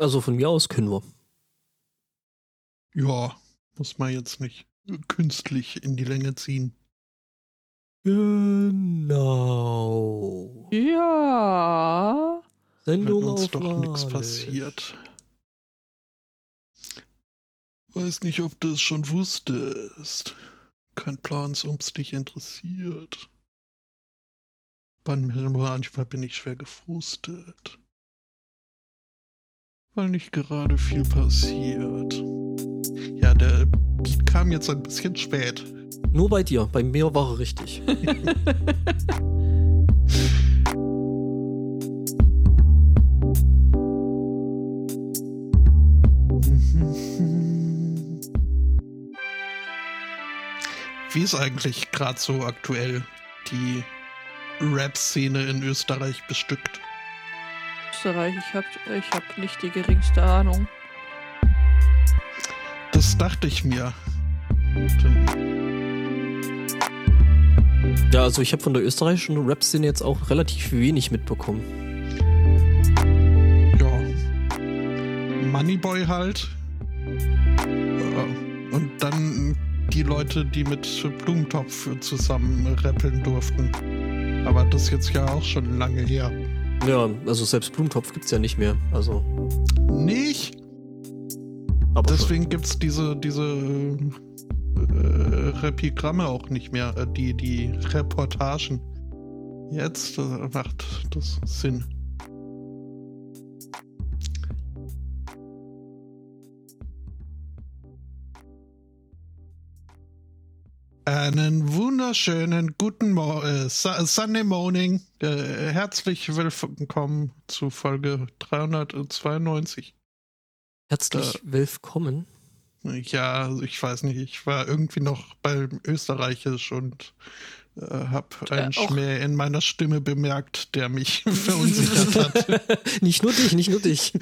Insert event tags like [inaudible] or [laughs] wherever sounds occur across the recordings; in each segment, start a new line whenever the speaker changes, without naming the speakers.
Also von mir aus können wir.
Ja, muss man jetzt nicht künstlich in die Länge ziehen.
Genau.
Ja.
Sendung
Wenn uns
auf
doch nichts passiert. Weiß nicht, ob du es schon wusstest. Kein Plan, ob es dich interessiert. Manchmal bin ich schwer gefrustet. Weil nicht gerade viel passiert. Ja, der Beat kam jetzt ein bisschen spät.
Nur bei dir. Bei mir war er richtig. [laughs]
Wie ist eigentlich gerade so aktuell die Rap-Szene in Österreich bestückt?
Österreich, ich hab, ich hab nicht die geringste Ahnung.
Das dachte ich mir.
Ja, also ich habe von der österreichischen Rap-Szene jetzt auch relativ wenig mitbekommen.
ja. Moneyboy halt. Ja. Und dann die Leute, die mit Blumentopf zusammen rappeln durften. Aber das ist jetzt ja auch schon lange her.
Ja, also selbst Blumentopf gibt's ja nicht mehr. Also,
Nicht?
aber schon.
Deswegen gibt's diese, diese äh, Repigramme auch nicht mehr, äh, die, die Reportagen. Jetzt äh, macht das Sinn. Einen wunderschönen guten Mo äh, Su- Sunday Morning. Äh, herzlich willkommen zu Folge 392.
herzlich
äh,
willkommen.
Ja, also ich weiß nicht, ich war irgendwie noch beim Österreichisch und äh, habe einen
Äh, auch-
Schmäh in meiner Stimme bemerkt, der mich [laughs] verunsichert hat. [laughs]
nicht nur dich, nicht nur dich.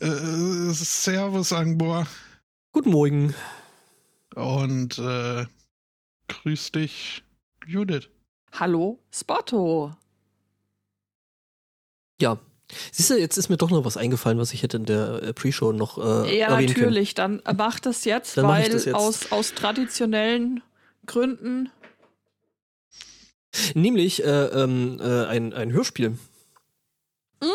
Äh, Servus, Angbor.
Guten Morgen.
Und äh, grüß dich, Judith.
Hallo, Spotto.
Ja. Siehst du, jetzt ist mir doch noch was eingefallen, was ich hätte in der äh, Pre-Show noch äh,
Ja,
erwähnen können.
natürlich. Dann mach das jetzt,
Dann
weil
das jetzt.
Aus, aus traditionellen Gründen.
Nämlich äh, ähm, äh, ein, ein Hörspiel.
Mm.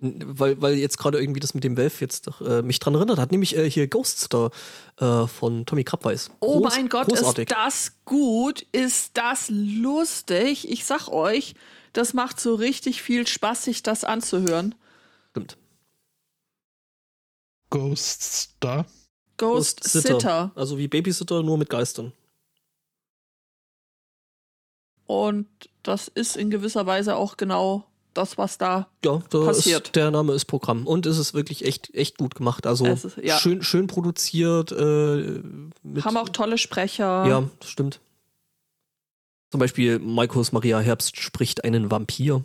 Weil, weil jetzt gerade irgendwie das mit dem Valve jetzt doch, äh, mich dran erinnert hat, nämlich äh, hier Ghostsitter äh, von Tommy Krabweis.
Oh
Groß-
mein Gott,
großartig.
ist das gut? Ist das lustig? Ich sag euch, das macht so richtig viel Spaß, sich das anzuhören.
Stimmt.
Ghosts da.
Ghost Sitter.
Also wie Babysitter, nur mit Geistern.
Und das ist in gewisser Weise auch genau das, was da.
Ja, da
Passiert.
Ist, der Name ist Programm. Und es ist wirklich echt, echt gut gemacht. Also
ist- ja.
schön, schön produziert. Äh, mit,
haben auch tolle Sprecher.
Ja, das stimmt. Zum Beispiel Markus Maria Herbst spricht einen Vampir.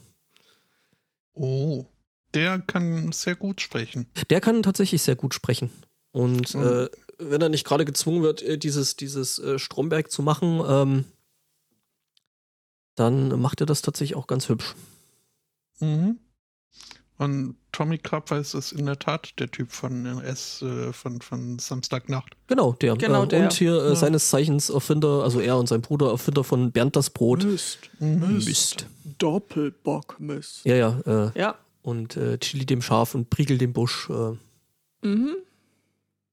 Oh, der kann sehr gut sprechen.
Der kann tatsächlich sehr gut sprechen. Und
Mhm.
äh, wenn er nicht gerade gezwungen wird, äh, dieses, dieses äh, Stromberg zu machen, ähm, dann macht er das tatsächlich auch ganz hübsch.
Mhm. Und Tommy Krabweis ist in der Tat der Typ von S, äh, von, von Samstagnacht.
Genau, der.
Genau,
ähm,
der.
Und hier äh,
Ja.
seines Zeichens Erfinder, also er und sein Bruder, Erfinder von Bernd das Brot.
Mist.
Mist.
Doppelbockmist.
Ja, ja. Äh,
Ja.
und äh, Chili dem Schaf und Priegel dem Busch. Äh,
Mhm.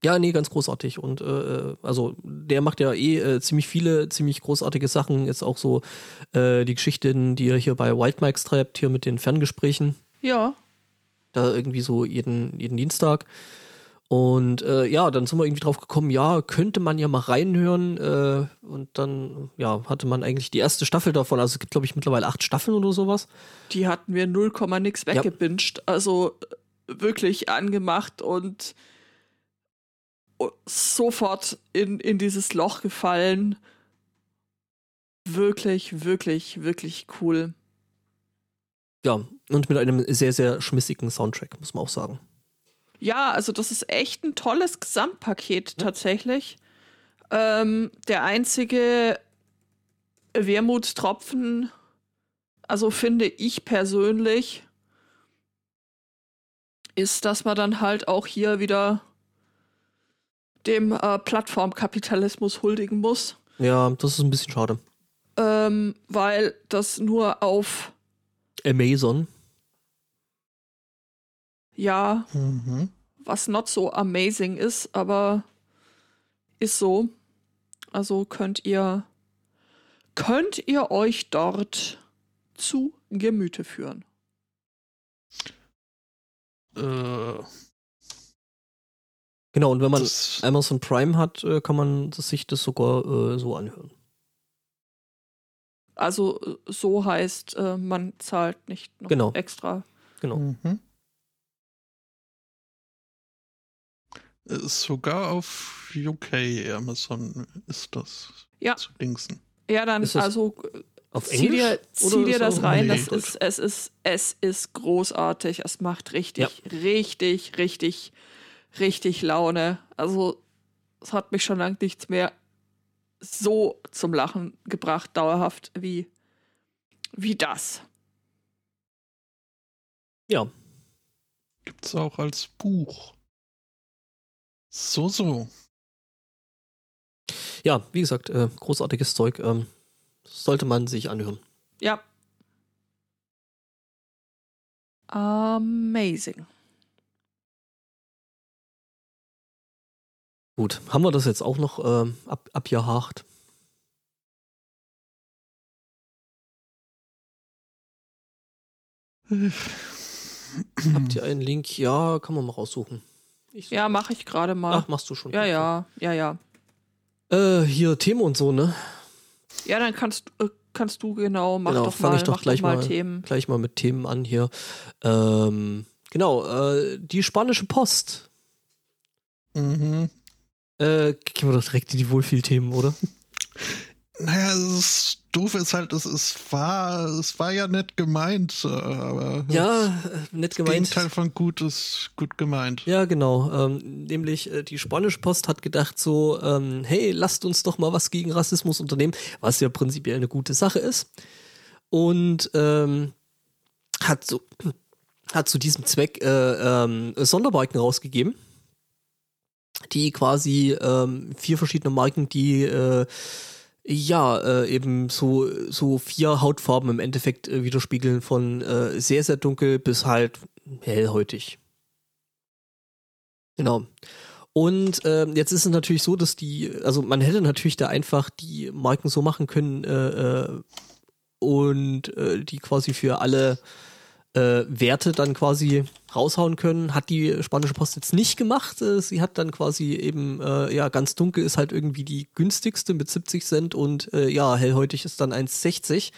Ja, nee, ganz großartig. Und äh, also der macht ja eh äh, ziemlich viele, ziemlich großartige Sachen. Jetzt auch so äh, die Geschichten, die er hier bei Wild Mikes treibt, hier mit den Ferngesprächen.
Ja.
Da irgendwie so jeden, jeden Dienstag. Und äh, ja, dann sind wir irgendwie drauf gekommen, ja, könnte man ja mal reinhören. Äh, und dann, ja, hatte man eigentlich die erste Staffel davon. Also es gibt, glaube ich, mittlerweile acht Staffeln oder sowas.
Die hatten wir 0, nix
Ja.
weggebinged. Also äh, wirklich angemacht und sofort in, in dieses Loch gefallen. Wirklich, wirklich, wirklich cool.
Ja, und mit einem sehr, sehr schmissigen Soundtrack, muss man auch sagen.
Ja, also das ist echt ein tolles Gesamtpaket tatsächlich. Ähm, der einzige Wermutstropfen, also finde ich persönlich, ist, dass man dann halt auch hier wieder dem äh, Plattformkapitalismus huldigen muss.
Ja, das ist ein bisschen schade.
Ähm, weil das nur auf,
Amazon.
ja,
Mhm.
was not so amazing ist, aber ist so. Also könnt ihr könnt ihr euch dort zu Gemüte führen.
Äh,
Genau, und wenn man
das,
Amazon Prime hat, äh, kann man sich das sogar äh, so anhören.
Also äh, so heißt, äh, man zahlt nicht noch
Genau.
extra.
Genau.
Mhm. Ist sogar auf UK Amazon ist das
Ja.
zu Dingsen.
Ja, dann also äh,
Auf
zieh dir, zieh dir das rein.
Nee.
Das ist, es ist, es ist großartig. Es macht richtig, richtig, richtig, richtig Laune. Also es hat mich schon lange nichts mehr so zum Lachen gebracht, dauerhaft wie, wie das.
Ja,
Gibt's auch als Buch. So, so.
ja, wie gesagt, äh, großartiges Zeug. Ähm, sollte man sich anhören.
Ja. Amazing.
Gut, haben wir das jetzt auch noch ähm, ab, abgehakt? Habt ihr einen Link? Ja, kann man mal raussuchen. Ich
Ja, mache ich gerade mal.
Ach, machst du schon.
ja, ja, ja, ja.
Äh, hier Themen und so, ne?
Ja, dann kannst, äh, kannst du genau, mach
Genau,
doch
fang
mal,
ich doch
mach
gleich
doch mal,
mal-
Themen.
Gleich mal mit Themen an hier. Ähm, genau, äh, die spanische Post.
Mhm.
Äh, gehen wir doch direkt in die Wohlfühlthemen, oder? [laughs]
Naja, das Doofe ist halt, es, es, war, es war ja nett gemeint, äh, aber
Ja, äh, nett
das
gemeint.
Gegenteil von gut ist gut gemeint.
Ja, genau. Ähm, nämlich äh, die spanische Post hat gedacht so, ähm, hey, lasst uns doch mal was gegen Rassismus unternehmen, was ja prinzipiell eine gute Sache ist. Und ähm, hat so [clears throat] hat zu diesem Zweck äh, ähm, Sondermarken rausgegeben, die quasi ähm, vier verschiedene Marken, die äh, ja, äh, eben so, so vier Hautfarben im Endeffekt äh, widerspiegeln, von äh, sehr, sehr dunkel bis halt hellhäutig. Genau. Und ähm, jetzt ist es natürlich so, dass die, also man hätte natürlich da einfach die Marken so machen können äh, äh, und äh, die quasi für alle äh, Werte dann quasi raushauen können. Hat die spanische Post jetzt nicht gemacht. Äh, sie hat dann quasi eben, äh, ja, ganz dunkel ist halt irgendwie die günstigste mit 70 Cent und äh, ja, hellhäutig ist dann 1,60.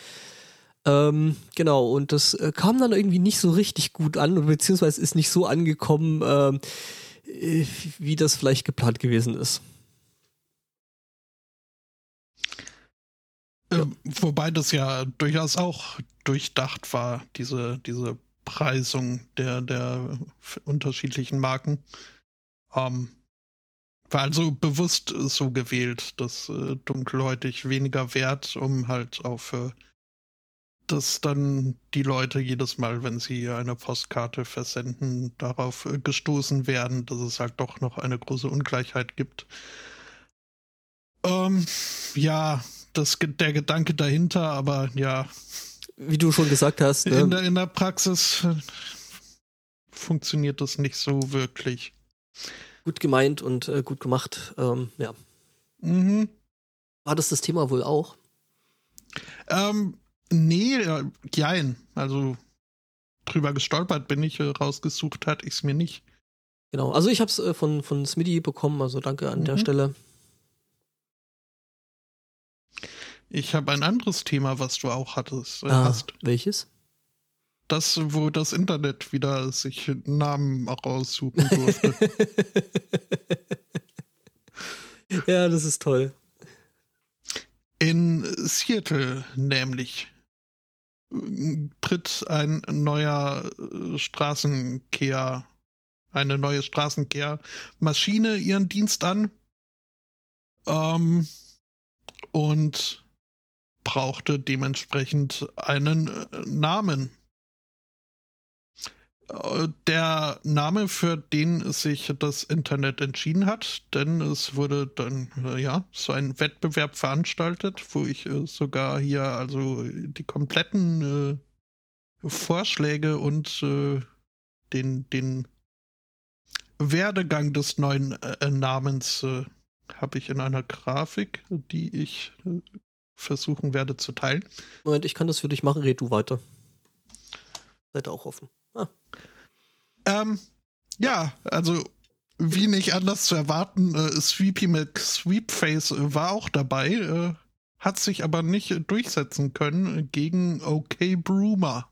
Ähm, genau, und das äh, kam dann irgendwie nicht so richtig gut an, beziehungsweise ist nicht so angekommen, ähm, äh, wie das vielleicht geplant gewesen ist.
Ähm, wobei das ja durchaus auch durchdacht war, diese, diese Preisung der, der unterschiedlichen Marken. Ähm, war also bewusst so gewählt, dass äh, dunkelhäutig weniger wert, um halt auf äh, dass dann die Leute jedes Mal, wenn sie eine Postkarte versenden, darauf äh, gestoßen werden, dass es halt doch noch eine große Ungleichheit gibt. Ähm, ja, das, der Gedanke dahinter, aber ja,
Wie du schon gesagt hast,
in,
ne,
der, in der Praxis äh, funktioniert das nicht so wirklich.
gut gemeint und äh, gut gemacht. Ähm, ja.
Mhm.
War das das Thema wohl auch?
Ähm, nee, äh, jein. Also drüber gestolpert bin ich, äh, rausgesucht hat ich es mir nicht.
Genau. Also ich habe es äh, von, von Smitty bekommen, also danke an der
Mhm.
Stelle.
Ich habe ein anderes Thema, was du auch hattest, äh,
Ah,
hast.
welches?
Das, wo das Internet wieder sich Namen raussuchen durfte. [laughs]
ja, das ist toll.
In Seattle nämlich äh, tritt ein neuer äh, Straßenkehr, eine neue Straßenkehrmaschine ihren Dienst an ähm, und brauchte dementsprechend einen äh, Namen. Äh, Der Name, für den sich das Internet entschieden hat, denn es wurde dann, äh, ja, so ein Wettbewerb veranstaltet, wo ich sogar hier also die kompletten äh, Vorschläge und äh, den, den Werdegang des neuen äh, Namens äh, habe ich in einer Grafik, die ich versuchen werde zu teilen.
Moment, ich kann das für dich machen, red du weiter. Seid auch offen. Ah.
Ähm, ja, also wie nicht anders zu erwarten, äh, Sweepy McSweepface war auch dabei, äh, hat sich aber nicht durchsetzen können gegen OK Broomer.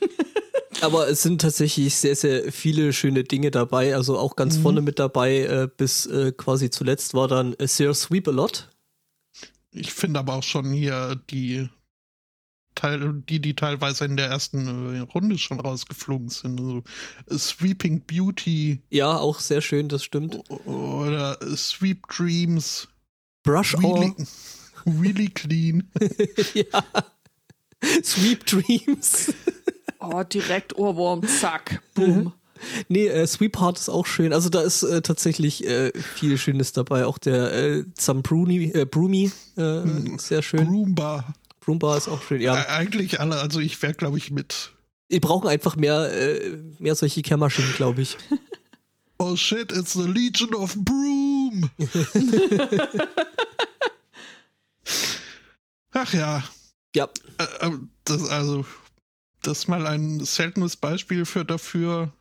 [laughs]
aber es sind tatsächlich sehr, sehr viele schöne Dinge dabei. Also auch ganz mhm. vorne mit dabei, äh, bis äh, quasi zuletzt war dann Sir Sweep a Lot.
Ich finde aber auch schon hier die Teil, die, die teilweise in der ersten äh, Runde schon rausgeflogen sind. Also Sweeping Beauty.
Ja, auch sehr schön, das stimmt.
Oder Sweep Dreams.
Brush
really, really clean. [laughs]
ja. Sweep Dreams.
oh, direkt Ohrwurm, zack, boom.
Nee, äh, Sweetheart ist auch schön. Also da ist äh, tatsächlich äh, viel Schönes dabei. Auch der äh, Zambruni, äh, Brumi, äh, hm. sehr schön.
Broomba.
Roomba ist auch schön, ja.
Äh, eigentlich alle, also ich wäre, glaube ich, mit.
Wir brauchen einfach mehr, äh, mehr solche Kehrmaschinen, glaube ich. [laughs]
oh shit, it's the Legion of Broom! [laughs] Ach ja.
Ja.
Äh, äh, das, also, das ist mal ein seltenes Beispiel für dafür,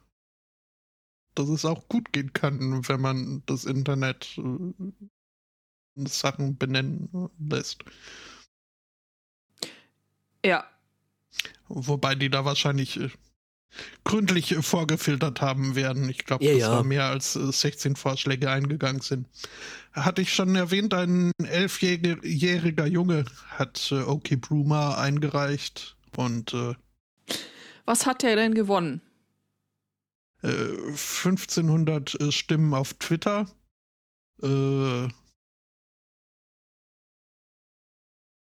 dass es auch gut gehen kann, wenn man das Internet äh, Sachen benennen lässt.
Ja.
Wobei die da wahrscheinlich äh, gründlich äh, vorgefiltert haben werden. Ich glaube, ja, dass ja. da mehr als äh, 16 Vorschläge eingegangen sind. Hatte ich schon erwähnt, ein elfjähriger Junge hat äh, OK Bruma eingereicht und äh,
was hat er denn gewonnen?
1500 äh, Stimmen auf Twitter. Äh,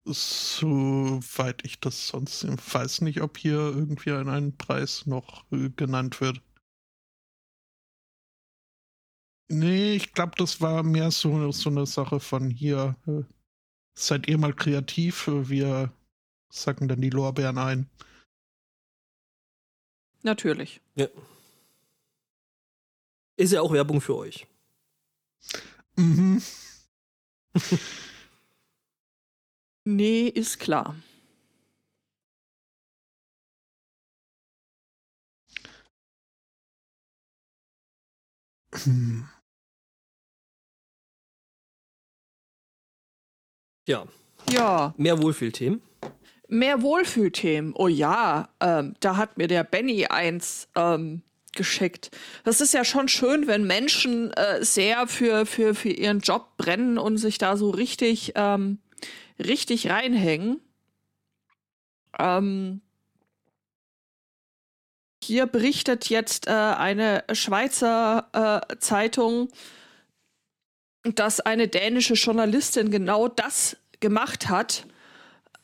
Soweit ich das sonst weiß nicht, ob hier irgendwie ein, ein Preis noch äh, genannt wird. Nee, ich glaube, das war mehr so, so eine Sache von hier. Seid ihr mal kreativ, wir sacken dann die Lorbeeren ein.
Natürlich.
Ja. Ist ja auch Werbung für euch.
Mhm. [laughs]
Nee, ist klar.
Hm. Ja.
Ja.
Mehr Wohlfühlthemen.
Mehr Wohlfühlthemen. Oh ja, ähm, da hat mir der Benny eins ähm, geschickt. Das ist ja schon schön, wenn Menschen äh, sehr für, für, für ihren Job brennen und sich da so richtig ähm, richtig reinhängen. Ähm, hier berichtet jetzt äh, eine Schweizer äh, Zeitung, dass eine dänische Journalistin genau das gemacht hat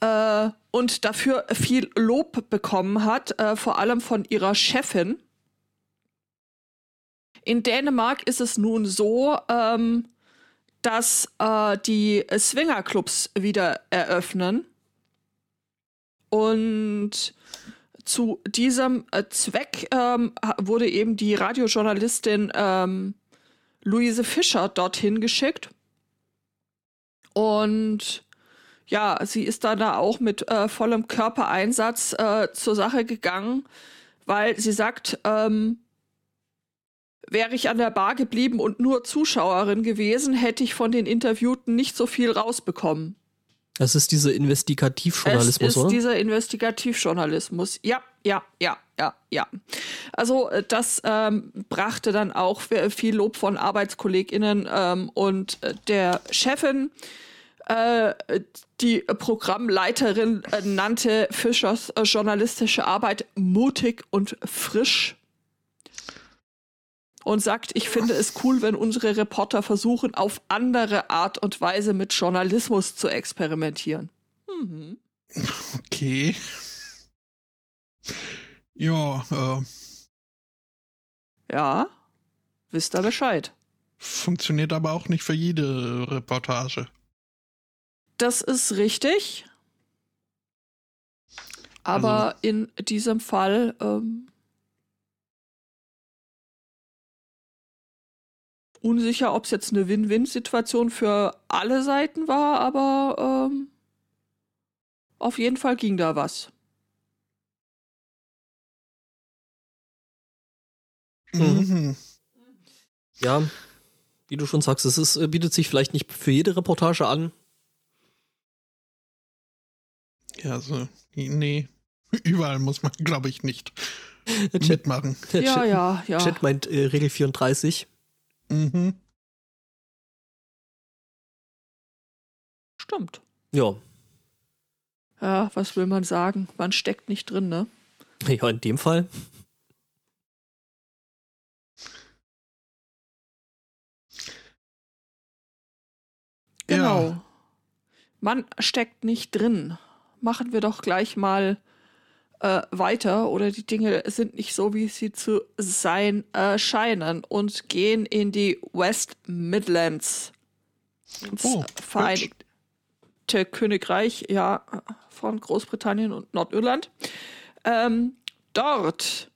äh, und dafür viel Lob bekommen hat, äh, vor allem von ihrer Chefin. In Dänemark ist es nun so, ähm, dass äh, die Swingerclubs wieder eröffnen. Und zu diesem äh, Zweck ähm, wurde eben die Radiojournalistin ähm, Luise Fischer dorthin geschickt. Und ja, sie ist dann da auch mit äh, vollem Körpereinsatz äh, zur Sache gegangen, weil sie sagt, ähm, Wäre ich an der Bar geblieben und nur Zuschauerin gewesen, hätte ich von den Interviewten nicht so viel rausbekommen.
Das ist dieser Investigativjournalismus,
es ist
oder?
dieser Investigativjournalismus. Ja, ja, ja, ja, ja. Also äh, das ähm, brachte dann auch viel Lob von ArbeitskollegInnen ähm, und äh, der Chefin. Äh, die Programmleiterin äh, nannte Fischers äh, journalistische Arbeit mutig und frisch und sagt, ich finde es cool, wenn unsere Reporter versuchen, auf andere Art und Weise mit Journalismus zu experimentieren. Mhm.
Okay. Ja, äh.
Ja, wisst ihr Bescheid.
Funktioniert aber auch nicht für jede Reportage.
Das ist richtig. Aber also, in diesem Fall ähm, unsicher, ob es jetzt eine Win-Win-Situation für alle Seiten war, aber ähm, auf jeden Fall ging da was.
Mhm. Ja, wie du schon sagst, es ist, äh, bietet sich vielleicht nicht für jede Reportage an.
Ja, also, nee. [laughs] Überall muss man, glaube ich, nicht Chat, mitmachen.
Ja, Chat, ja, ja.
Chat meint äh, Regel 34. Mhm.
Stimmt.
Ja.
Ja, was will man sagen? Man steckt nicht drin, ne? [laughs]
Ja, in dem Fall.
Genau. Ja. Man steckt nicht drin. Machen wir doch gleich mal äh, weiter oder die Dinge sind nicht so, wie sie zu sein äh, scheinen und gehen in die West Midlands. Ins oh, Vereinigte Königreich, ja, von Großbritannien und Nordirland. Ähm, dort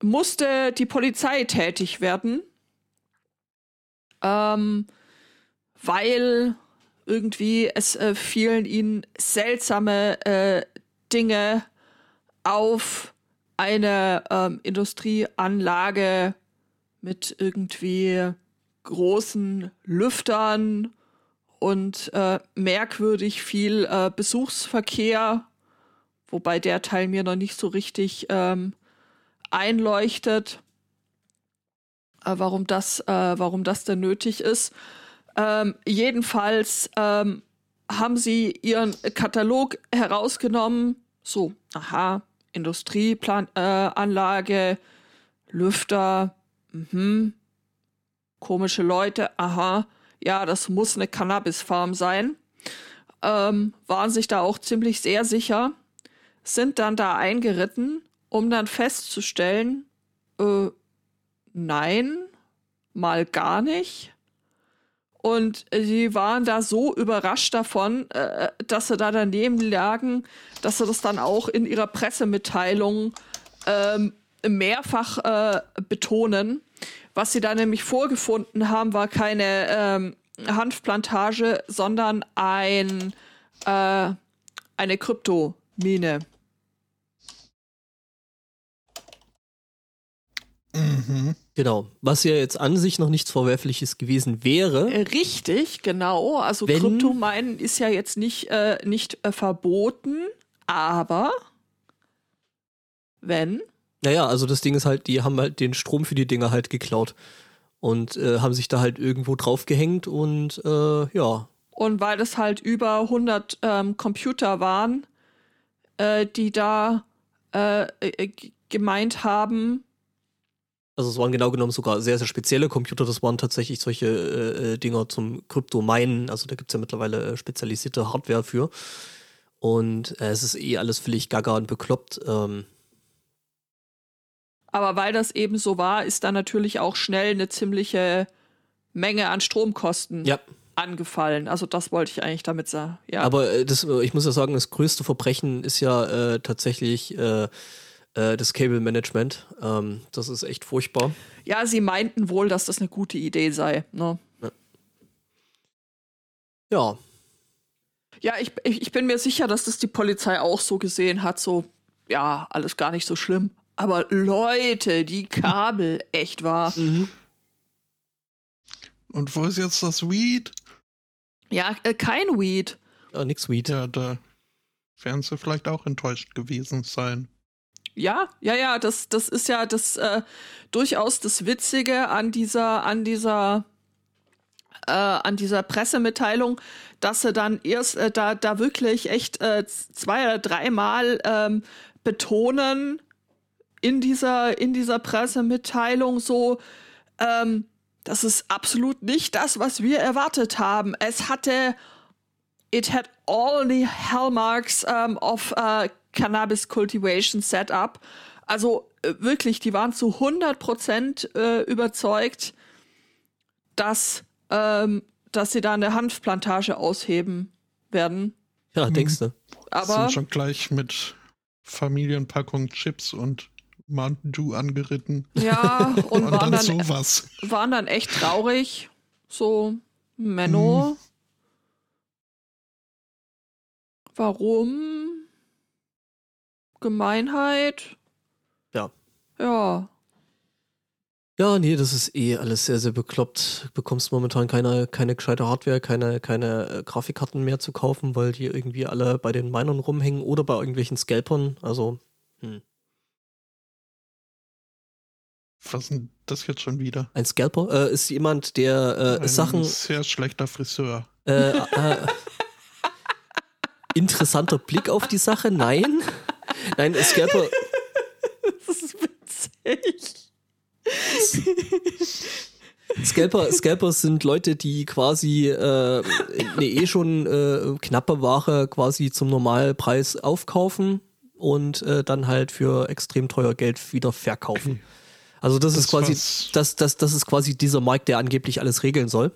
musste die Polizei tätig werden, ähm, weil irgendwie es äh, fielen ihnen seltsame äh, Dinge auf eine ähm, Industrieanlage mit irgendwie großen Lüftern und äh, merkwürdig viel äh, Besuchsverkehr, wobei der Teil mir noch nicht so richtig ähm, einleuchtet, äh, warum das, äh, warum das denn nötig ist. Ähm, jedenfalls ähm, haben sie ihren Katalog herausgenommen. So, aha, Industrieanlage, äh, Lüfter, mhm. komische Leute, aha, ja, das muss eine Cannabis-Farm sein. Ähm, waren sich da auch ziemlich sehr sicher, sind dann da eingeritten, um dann festzustellen, äh, nein, mal gar nicht. Und sie waren da so überrascht davon, äh, dass sie da daneben lagen, dass sie das dann auch in ihrer Pressemitteilung ähm, mehrfach äh, betonen. Was sie da nämlich vorgefunden haben, war keine ähm, Hanfplantage, sondern ein, äh, eine Kryptomine.
Mhm. Genau. Was ja jetzt an sich noch nichts Verwerfliches gewesen wäre.
Äh, richtig, genau. Also Kryptominen ist ja jetzt nicht, äh, nicht äh, verboten, aber wenn.
Naja, also das Ding ist halt, die haben halt den Strom für die Dinger halt geklaut und äh, haben sich da halt irgendwo draufgehängt und äh, ja.
Und weil das halt über 100 ähm, Computer waren, äh, die da gemeint haben,
also es waren genau genommen sogar sehr, sehr spezielle Computer. Das waren tatsächlich solche äh, äh Dinger zum Krypto-Minen. Also da gibt es ja mittlerweile äh, spezialisierte Hardware für. Und äh, es ist eh alles völlig gaga und bekloppt. Ähm.
Aber weil das eben so war, ist da natürlich auch schnell eine ziemliche Menge an Stromkosten ja. angefallen. Also das wollte ich eigentlich damit sagen. Ja.
Aber äh, das, ich muss ja sagen, das größte Verbrechen ist ja tatsächlich äh, das Cable Management. Ähm, das ist echt furchtbar.
Ja, sie meinten wohl, dass das eine gute Idee sei. Ne?
Ja.
Ja, ich, ich bin mir sicher, dass das die Polizei auch so gesehen hat. So, ja, alles gar nicht so schlimm. Aber Leute, die Kabel, [laughs] echt wahr. Mhm.
Und wo ist jetzt das Weed?
Ja, äh, kein Weed.
Ja, nix Weed.
Ja, da werden sie vielleicht auch enttäuscht gewesen sein.
Ja, ja, ja, das, das ist ja das äh, durchaus das Witzige an dieser, an dieser, äh, an dieser Pressemitteilung, dass sie dann erst äh, da, da wirklich echt äh, zwei oder dreimal ähm, betonen in dieser, in dieser Pressemitteilung so, ähm, das ist absolut nicht das, was wir erwartet haben. Es hatte, it had all the hallmarks um, of uh, Cannabis Cultivation Setup. Also äh, wirklich, die waren zu 100 Prozent äh, überzeugt, dass, ähm, dass sie da eine Hanfplantage ausheben werden.
Ja, denkst du.
Aber
Sind schon gleich mit Familienpackung Chips und Mountain Dew angeritten.
ja, [laughs] und,
Und
waren,
dann
dann,
sowas.
waren dann echt traurig. So, Menno. Warum? Gemeinheit?
Ja.
Ja.
Ja, nee, das ist eh alles sehr, sehr bekloppt. Du bekommst momentan keine, keine gescheite Hardware, keine, keine äh, Grafikkarten mehr zu kaufen, weil die irgendwie alle bei den Minern rumhängen oder bei irgendwelchen Scalpern. Also, hm.
Was ist denn das jetzt schon wieder?
ein Scalper äh, ist jemand, der äh,
Ein
Sachen.
sehr schlechter Friseur.
Äh, äh, interessanter Blick auf die Sache? Nein. [laughs] Nein, Scalper. [laughs]
Das ist witzig.
Scalper, Scalper sind Leute, die quasi äh, eine eh schon äh, knappe Ware quasi zum Normalpreis aufkaufen und äh, dann halt für extrem teuer Geld wieder verkaufen. Also das, ist
Das
quasi
was-
das, das, das ist quasi dieser Markt, der angeblich alles regeln soll.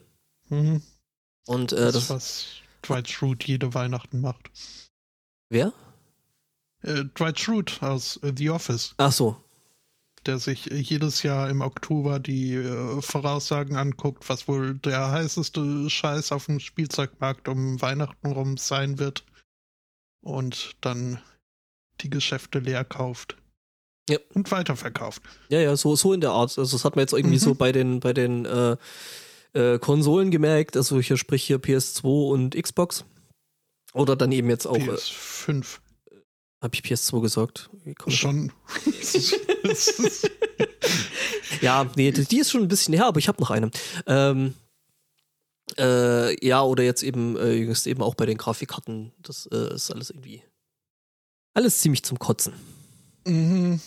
Mhm.
Und äh,
Das,
das,
was Dwight Schrute jede Weihnachten macht.
wer?
Äh, Dwight Schrute aus äh, The Office,
Ach so.
der sich äh, jedes Jahr im Oktober die äh, Voraussagen anguckt, was wohl der heißeste Scheiß auf dem Spielzeugmarkt um Weihnachten rum sein wird. Und dann die Geschäfte leer kauft.
Ja.
Und weiterverkauft.
Ja, ja, so, so in der Art. Also das hat man jetzt irgendwie
Mhm.
so bei den, bei den äh, äh, Konsolen gemerkt, also hier sprich hier PS2 und Xbox. Oder dann eben jetzt auch, äh,
PS5
habe ich PS2 gesagt?
Schon. [laughs]
Ja, nee, die die ist schon ein bisschen her, aber ich habe noch eine. Ähm, äh, ja, oder jetzt eben, äh, jüngst eben auch bei den Grafikkarten. Das äh, ist alles irgendwie. Alles ziemlich zum Kotzen.
Mhm.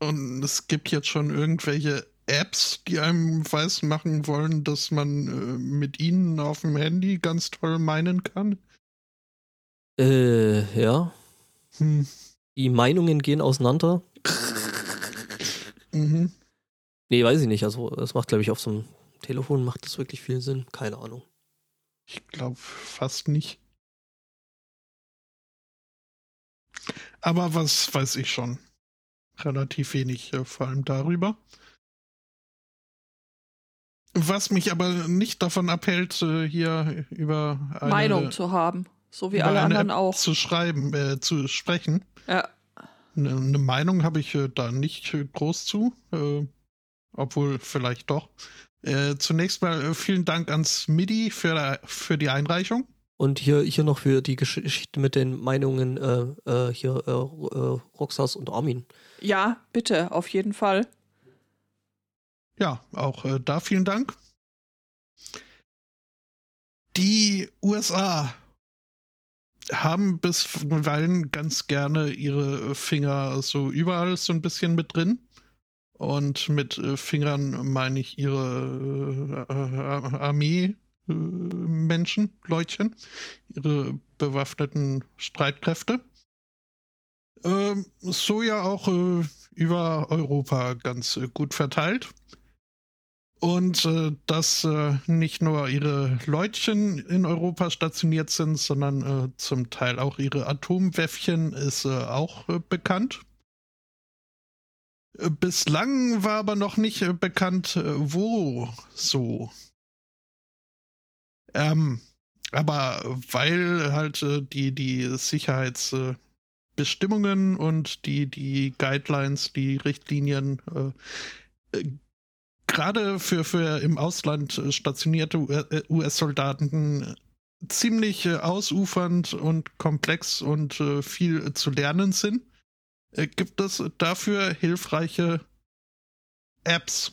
Und es gibt jetzt schon irgendwelche Apps, die einem weiß machen wollen, dass man äh, mit ihnen auf dem Handy ganz toll meinen kann.
Äh, ja.
Hm.
Die Meinungen gehen auseinander. [laughs]
Mhm.
Nee, weiß ich nicht. Also, das macht, glaube ich, auf so einem Telefon macht das wirklich viel Sinn. Keine Ahnung.
Ich glaube fast nicht. Aber was weiß ich schon? Relativ wenig, äh, vor allem darüber. Was mich aber nicht davon abhält, äh, hier über eine,
Meinung zu haben. So wie
über
alle anderen
App
auch.
zu schreiben, äh, zu sprechen.
Ja.
Eine, eine Meinung habe ich äh, da nicht äh, groß zu, äh, obwohl vielleicht doch. Äh, zunächst mal äh, vielen Dank ans MIDI für, für die Einreichung.
Und hier, hier noch für die Geschichte mit den Meinungen äh, äh, hier äh, Roxas und Armin.
ja, bitte, auf jeden Fall.
Ja, auch äh, da vielen Dank. Die USA haben bisweilen ganz gerne ihre Finger so überall so ein bisschen mit drin. Und mit äh, Fingern meine ich ihre äh, Armee. äh, Menschen, Leutchen, ihre bewaffneten Streitkräfte. Ähm, so ja auch äh, über Europa ganz äh, gut verteilt. Und äh, dass äh, nicht nur ihre Leutchen in Europa stationiert sind, sondern äh, zum Teil auch ihre Atomwäffchen ist äh, auch äh, bekannt. Äh, Bislang war aber noch nicht bekannt, wo so. Ähm, aber weil halt die, die Sicherheitsbestimmungen und die, die Guidelines, die Richtlinien gerade für, für im Ausland äh, stationierte US-Soldaten äh, ziemlich äh, ausufernd und komplex und äh, viel äh, zu lernen sind, äh, gibt es dafür hilfreiche Apps,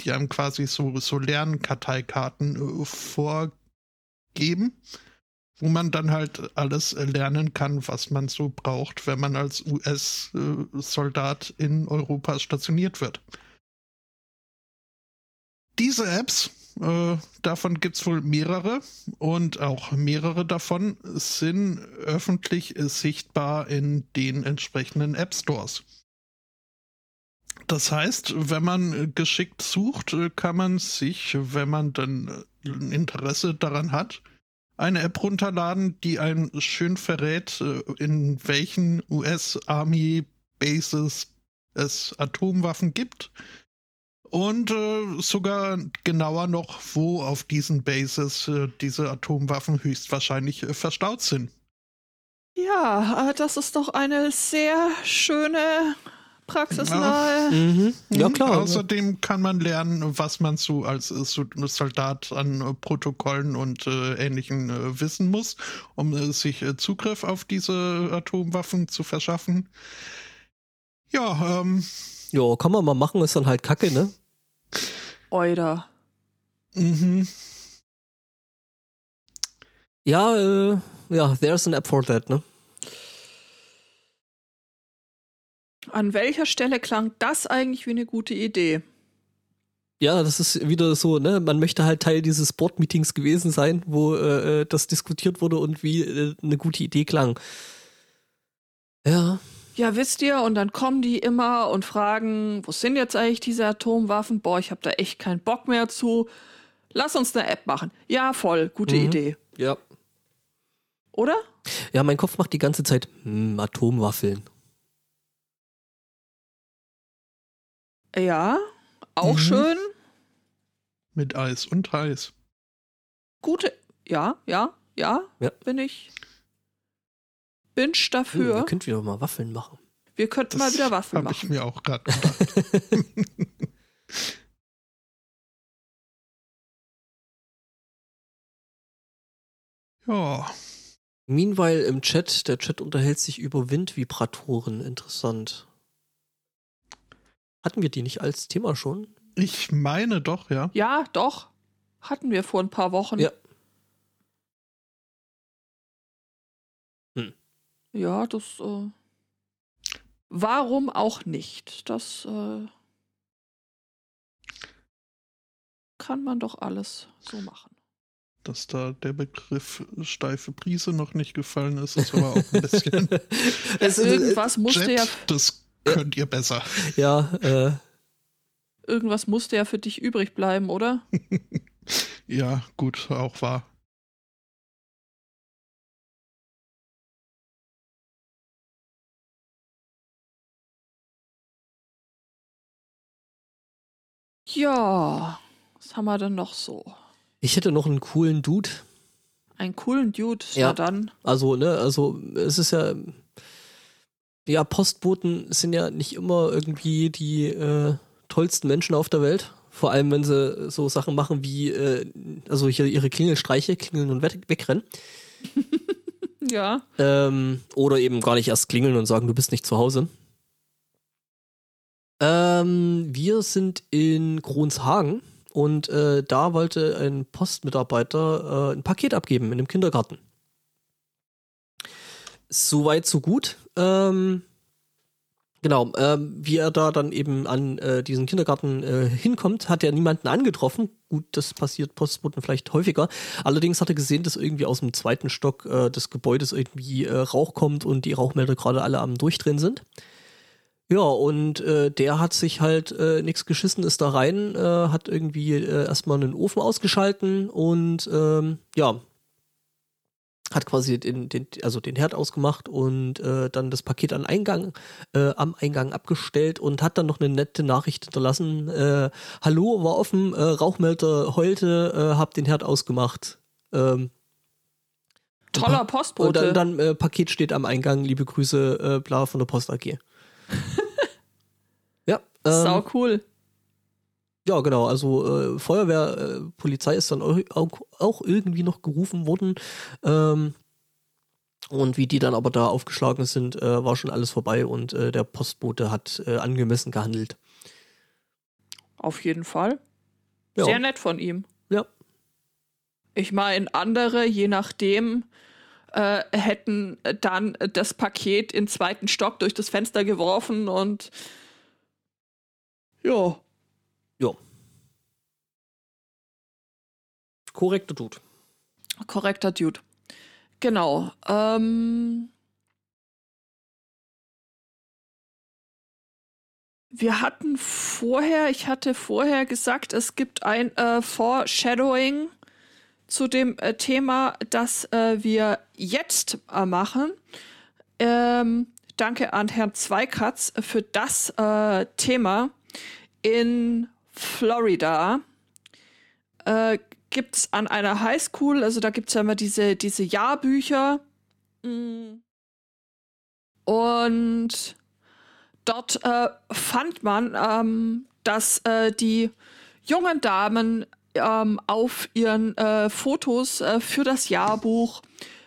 die einem quasi so, so Lernkarteikarten äh, vorgeben, wo man dann halt alles äh, lernen kann, was man so braucht, wenn man als US-Soldat in Europa stationiert wird. Diese Apps äh, davon gibt es wohl mehrere und auch mehrere davon sind öffentlich sichtbar in den entsprechenden App Stores. Das heißt, wenn man geschickt sucht, kann man sich, wenn man dann Interesse daran hat, eine App runterladen, die einem schön verrät, in welchen US Army Bases es Atomwaffen gibt und äh, sogar genauer noch, wo auf diesen Bases äh, diese Atomwaffen höchstwahrscheinlich äh, verstaut sind.
Ja, äh, das ist doch eine sehr schöne praxisnahe.
Ja, mhm. ja klar.
Außerdem kann man lernen, was man so als Soldat an Protokollen und äh, Ähnlichem äh, wissen muss, um äh, sich äh, Zugriff auf diese Atomwaffen zu verschaffen. Ja, ähm.
Ja, kann man mal machen, ist dann halt kacke, ne?
Euder.
Mhm.
Ja, äh, ja, there's an app for that, ne?
An welcher Stelle klang das eigentlich wie eine gute Idee?
Ja, das ist wieder so, ne? Man möchte halt Teil dieses Board-Meetings gewesen sein, wo äh, äh, das diskutiert wurde und wie äh, eine gute Idee klang. Ja.
Ja, wisst ihr, und dann kommen die immer und fragen, wo sind jetzt eigentlich diese Atomwaffen? Boah, ich habe da echt keinen Bock mehr zu. Lass uns eine App machen. Ja, voll, gute
Mhm.
Idee.
Ja.
Oder?
Ja, mein Kopf macht die ganze Zeit hm, Atomwaffeln.
Ja, auch
Mhm.
schön.
Mit Eis und Eis.
Gute. Ja, ja, ja,
Ja.
bin ich. Binge
Hm,
dafür.
wir könnten wieder mal Waffeln machen.
Wir könnten mal wieder Waffen
Habe ich
machen.
mir auch gerade gedacht. [laughs] ja,
Meanwhile im Chat, der Chat unterhält sich über Windvibratoren. Interessant. Hatten wir die nicht als Thema schon?
ich meine doch, ja.
Ja, doch. Hatten wir vor ein paar Wochen.
Ja.
Ja, das. Äh, warum auch nicht? Das äh, kann man doch alles so machen.
Dass da der Begriff steife Prise noch nicht gefallen ist, ist aber auch ein bisschen. [laughs]
Es-
irgendwas musste ja,
das könnt ihr besser.
Ja, äh,
irgendwas musste ja für dich übrig bleiben, oder? [laughs]
Ja, gut, auch wahr.
Ja, was haben wir denn noch so?
ich hätte noch einen coolen Dude.
Einen coolen Dude.
Ja.
Ja, dann.
Also, ne, also es ist ja. Ja, Postboten sind ja nicht immer irgendwie die äh, tollsten Menschen auf der Welt. Vor allem, wenn sie so Sachen machen wie, äh, also hier ihre Klingelstreiche, klingeln und weg, wegrennen. [laughs]
Ja.
Ähm, oder eben gar nicht erst klingeln und sagen, du bist nicht zu Hause. Ähm, wir sind in Kronshagen und äh, da wollte ein Postmitarbeiter äh, ein Paket abgeben in einem Kindergarten. Soweit, so gut. Ähm, genau, ähm, wie er da dann eben an äh, diesen Kindergarten äh, hinkommt, hat er niemanden angetroffen. Gut, das passiert Postboten vielleicht häufiger. Allerdings hat er gesehen, dass irgendwie aus dem zweiten Stock äh, des Gebäudes irgendwie äh, Rauch kommt und die Rauchmelder gerade alle am Durchdrehen sind. Ja, und äh, der hat sich halt äh, nichts geschissen, ist da rein, äh, hat irgendwie äh, erstmal einen Ofen ausgeschalten und ähm, ja, hat quasi den, den, also den Herd ausgemacht und äh, dann das Paket an Eingang, äh, am Eingang abgestellt und hat dann noch eine nette Nachricht hinterlassen. Äh, Hallo, war offen, äh, Rauchmelder heulte, äh, hab den Herd ausgemacht. Ähm,
Toller
und
Postbote.
dann, dann äh, Paket steht am Eingang, liebe Grüße, äh, bla von der Post AG. Ja, ähm,
Sau cool.
ja, genau. Also äh, Feuerwehr, äh, Polizei ist dann auch, auch, irgendwie noch gerufen worden. Ähm, und wie die dann aber da aufgeschlagen sind, äh, war schon alles vorbei und äh, der Postbote hat äh, angemessen gehandelt.
Auf jeden Fall.
Ja.
Sehr nett von ihm.
Ja.
Ich meine, andere, je nachdem, äh, hätten dann das Paket in zweiten Stock durch das Fenster geworfen und ja.
Ja. korrekter Dude.
Korrekter Dude. Genau. Ähm, wir hatten vorher, ich hatte vorher gesagt, es gibt ein äh, Foreshadowing zu dem äh, Thema, das äh, wir jetzt äh, machen. Ähm, danke an Herrn Zweikatz für das äh, Thema. In Florida äh, gibt es an einer Highschool, also da gibt es ja immer diese, diese Jahrbücher. Mm. Und dort äh, fand man, ähm, dass äh, die jungen Damen ähm, auf ihren äh, Fotos äh, für das Jahrbuch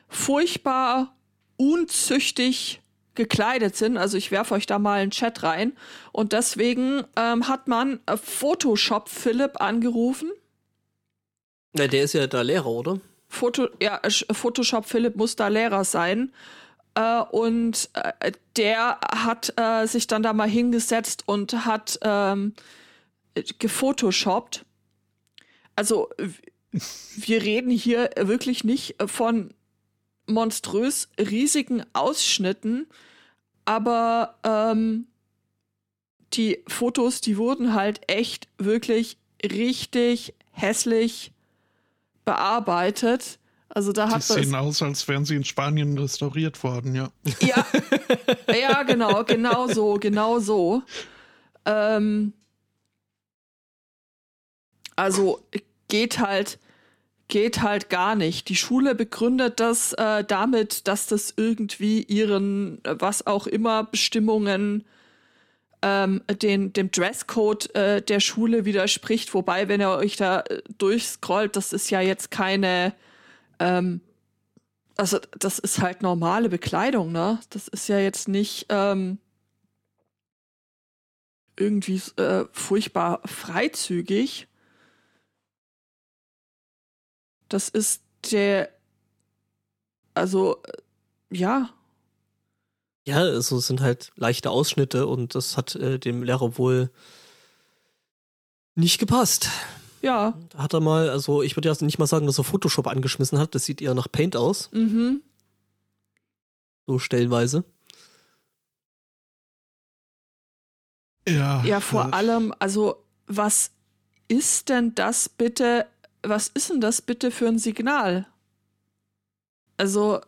furchtbar unzüchtig gekleidet sind. Also ich werfe euch da mal einen Chat rein. Und deswegen ähm, hat man äh, Photoshop Philipp angerufen.
Na, der ist ja da Lehrer, oder?
Foto, ja, Photoshop Philipp muss da Lehrer sein. Äh, und äh, der hat äh, sich dann da mal hingesetzt und hat ähm, gefotoshoppt. Also wir reden hier wirklich nicht von monströs riesigen Ausschnitten, aber ähm, die Fotos, die wurden halt echt wirklich richtig hässlich bearbeitet. Also da hat
die sehen aus, als wären sie in Spanien restauriert worden, ja.
Ja, ja genau, genau so, genau so. Ähm, also geht halt geht halt gar nicht. Die Schule begründet das äh, damit, dass das irgendwie ihren, was auch immer, Bestimmungen ähm, den, dem Dresscode äh, der Schule widerspricht. Wobei, wenn ihr euch da äh, durchscrollt, das ist ja jetzt keine, ähm, also das ist halt normale Bekleidung, ne? Das ist ja jetzt nicht ähm, irgendwie äh, furchtbar freizügig. Das ist der, also, ja.
Ja, also es sind halt leichte Ausschnitte und das hat äh, dem Lehrer wohl nicht gepasst.
Ja.
Da hat er mal, also ich würde ja nicht mal sagen, dass er Photoshop angeschmissen hat. Das sieht eher nach Paint aus.
Mhm.
So stellenweise.
Ja.
Ja, vor äh. allem, also was ist denn das bitte was ist denn das bitte für ein Signal? Also,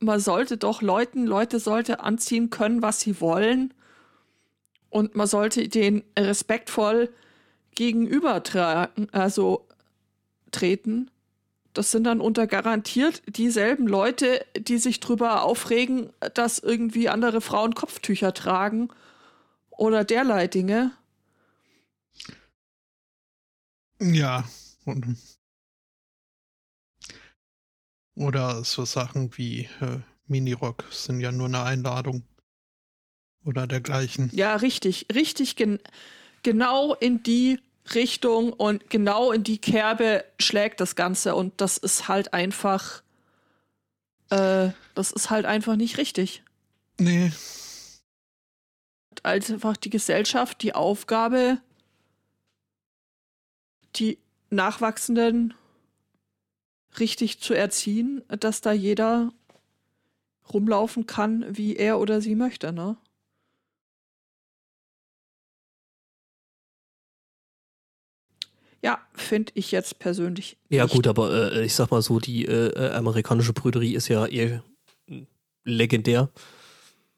man sollte doch Leuten, Leute sollte anziehen können, was sie wollen. Und man sollte denen respektvoll gegenübertragen, also treten. Das sind dann unter garantiert dieselben Leute, die sich drüber aufregen, dass irgendwie andere Frauen Kopftücher tragen oder derlei Dinge.
Ja. Und oder so Sachen wie äh, Minirock sind ja nur eine Einladung. Oder dergleichen.
Ja, richtig. Richtig gen genau in die Richtung und genau in die Kerbe schlägt das Ganze. Und das ist halt einfach. Äh, das ist halt einfach nicht richtig.
Nee.
Als einfach die Gesellschaft die Aufgabe, die Nachwachsenden richtig zu erziehen, dass da jeder rumlaufen kann, wie er oder sie möchte, ne? Ja, finde ich jetzt persönlich.
Ja, gut, aber äh, ich sag mal so, die äh, äh amerikanische Brüderie ist ja eher legendär.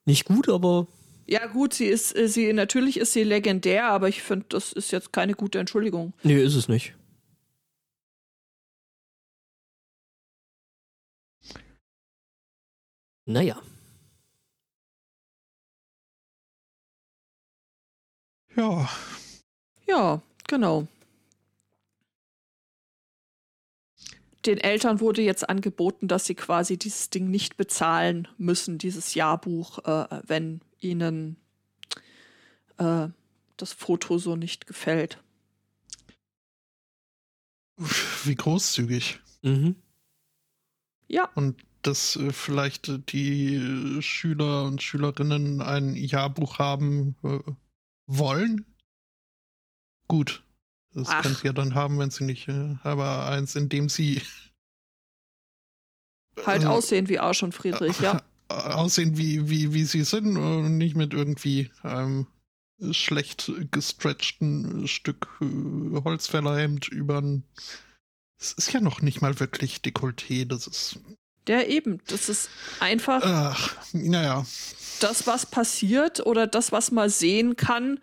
Nicht gut, aber
ja, gut, sie ist, äh, sie, natürlich ist sie legendär, aber ich finde, das ist jetzt keine gute Entschuldigung.
Nee, ist es nicht. Naja.
Ja.
Ja, genau. Den Eltern wurde jetzt angeboten, dass sie quasi dieses Ding nicht bezahlen müssen, dieses Jahrbuch, äh, wenn ihnen äh, das Foto so nicht gefällt.
Wie großzügig.
Mhm.
Ja.
Und dass äh, vielleicht die äh, Schüler und Schülerinnen ein Jahrbuch haben äh, wollen. Gut. Das
Ach.
kann sie ja dann haben, wenn sie nicht, äh, aber eins, in dem sie
Halt
äh,
aussehen wie Arsch und Friedrich, ja.
Äh, aussehen, wie, wie, wie sie sind und nicht mit irgendwie einem schlecht gestretchten Stück äh, Holzfällerhemd über ein. Es ist ja noch nicht mal wirklich Dekolleté, das ist.
Der eben, das ist einfach
Ach, naja.
das, was passiert oder das, was man sehen kann,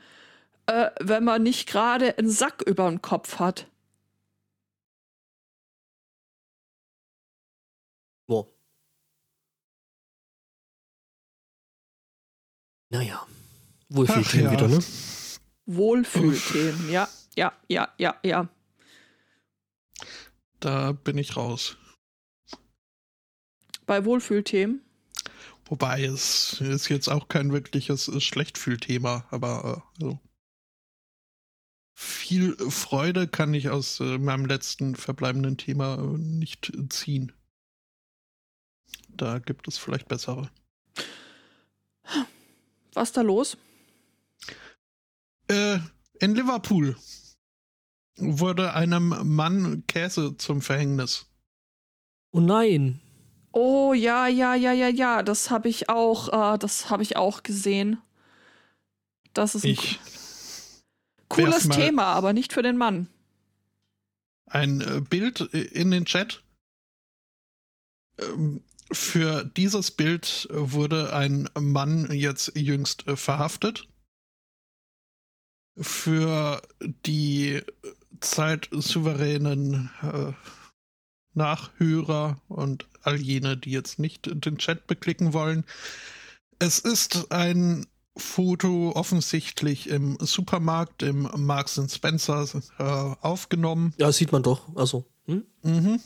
äh, wenn man nicht gerade einen Sack über dem Kopf hat.
Naja. Wohlfühlthemen
ja.
wieder, ne?
Wohlfühlthemen, ja, ja, ja, ja, ja.
Da bin ich raus.
Bei Wohlfühlthemen.
Wobei es ist jetzt auch kein wirkliches äh, Schlechtfühlthema, aber äh, also viel Freude kann ich aus äh, meinem letzten verbleibenden Thema nicht ziehen. Da gibt es vielleicht bessere.
Was da los?
Äh, in Liverpool wurde einem Mann Käse zum Verhängnis.
Oh nein.
Oh ja, ja, ja, ja, ja. Das habe ich auch, äh, das habe ich auch gesehen. Das ist ein
Ich
cooles Thema, aber nicht für den Mann.
ein äh, Bild in den Chat. Ähm, Für dieses Bild äh, wurde ein Mann jetzt jüngst äh, verhaftet. Für die äh, zeitsouveränen äh, Nachhörer und all jene, die jetzt nicht den Chat beklicken wollen. Es ist ein Foto offensichtlich im Supermarkt, im Marks Spencer äh, aufgenommen.
Ja, sieht man doch. Also, hm?
Mhm.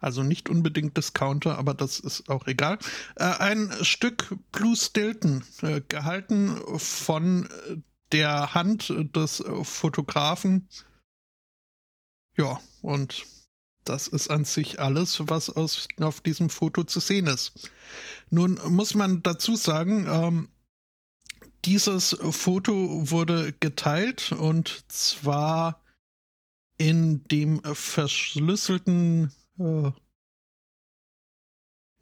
Also nicht unbedingt Discounter, aber das ist auch egal. Äh, ein Stück Blue Stilton, äh, gehalten von äh, der Hand des Fotografen. Ja, und das ist an sich alles, was aus, auf diesem Foto zu sehen ist. Nun muss man dazu sagen, ähm, dieses Foto wurde geteilt und zwar in dem verschlüsselten äh,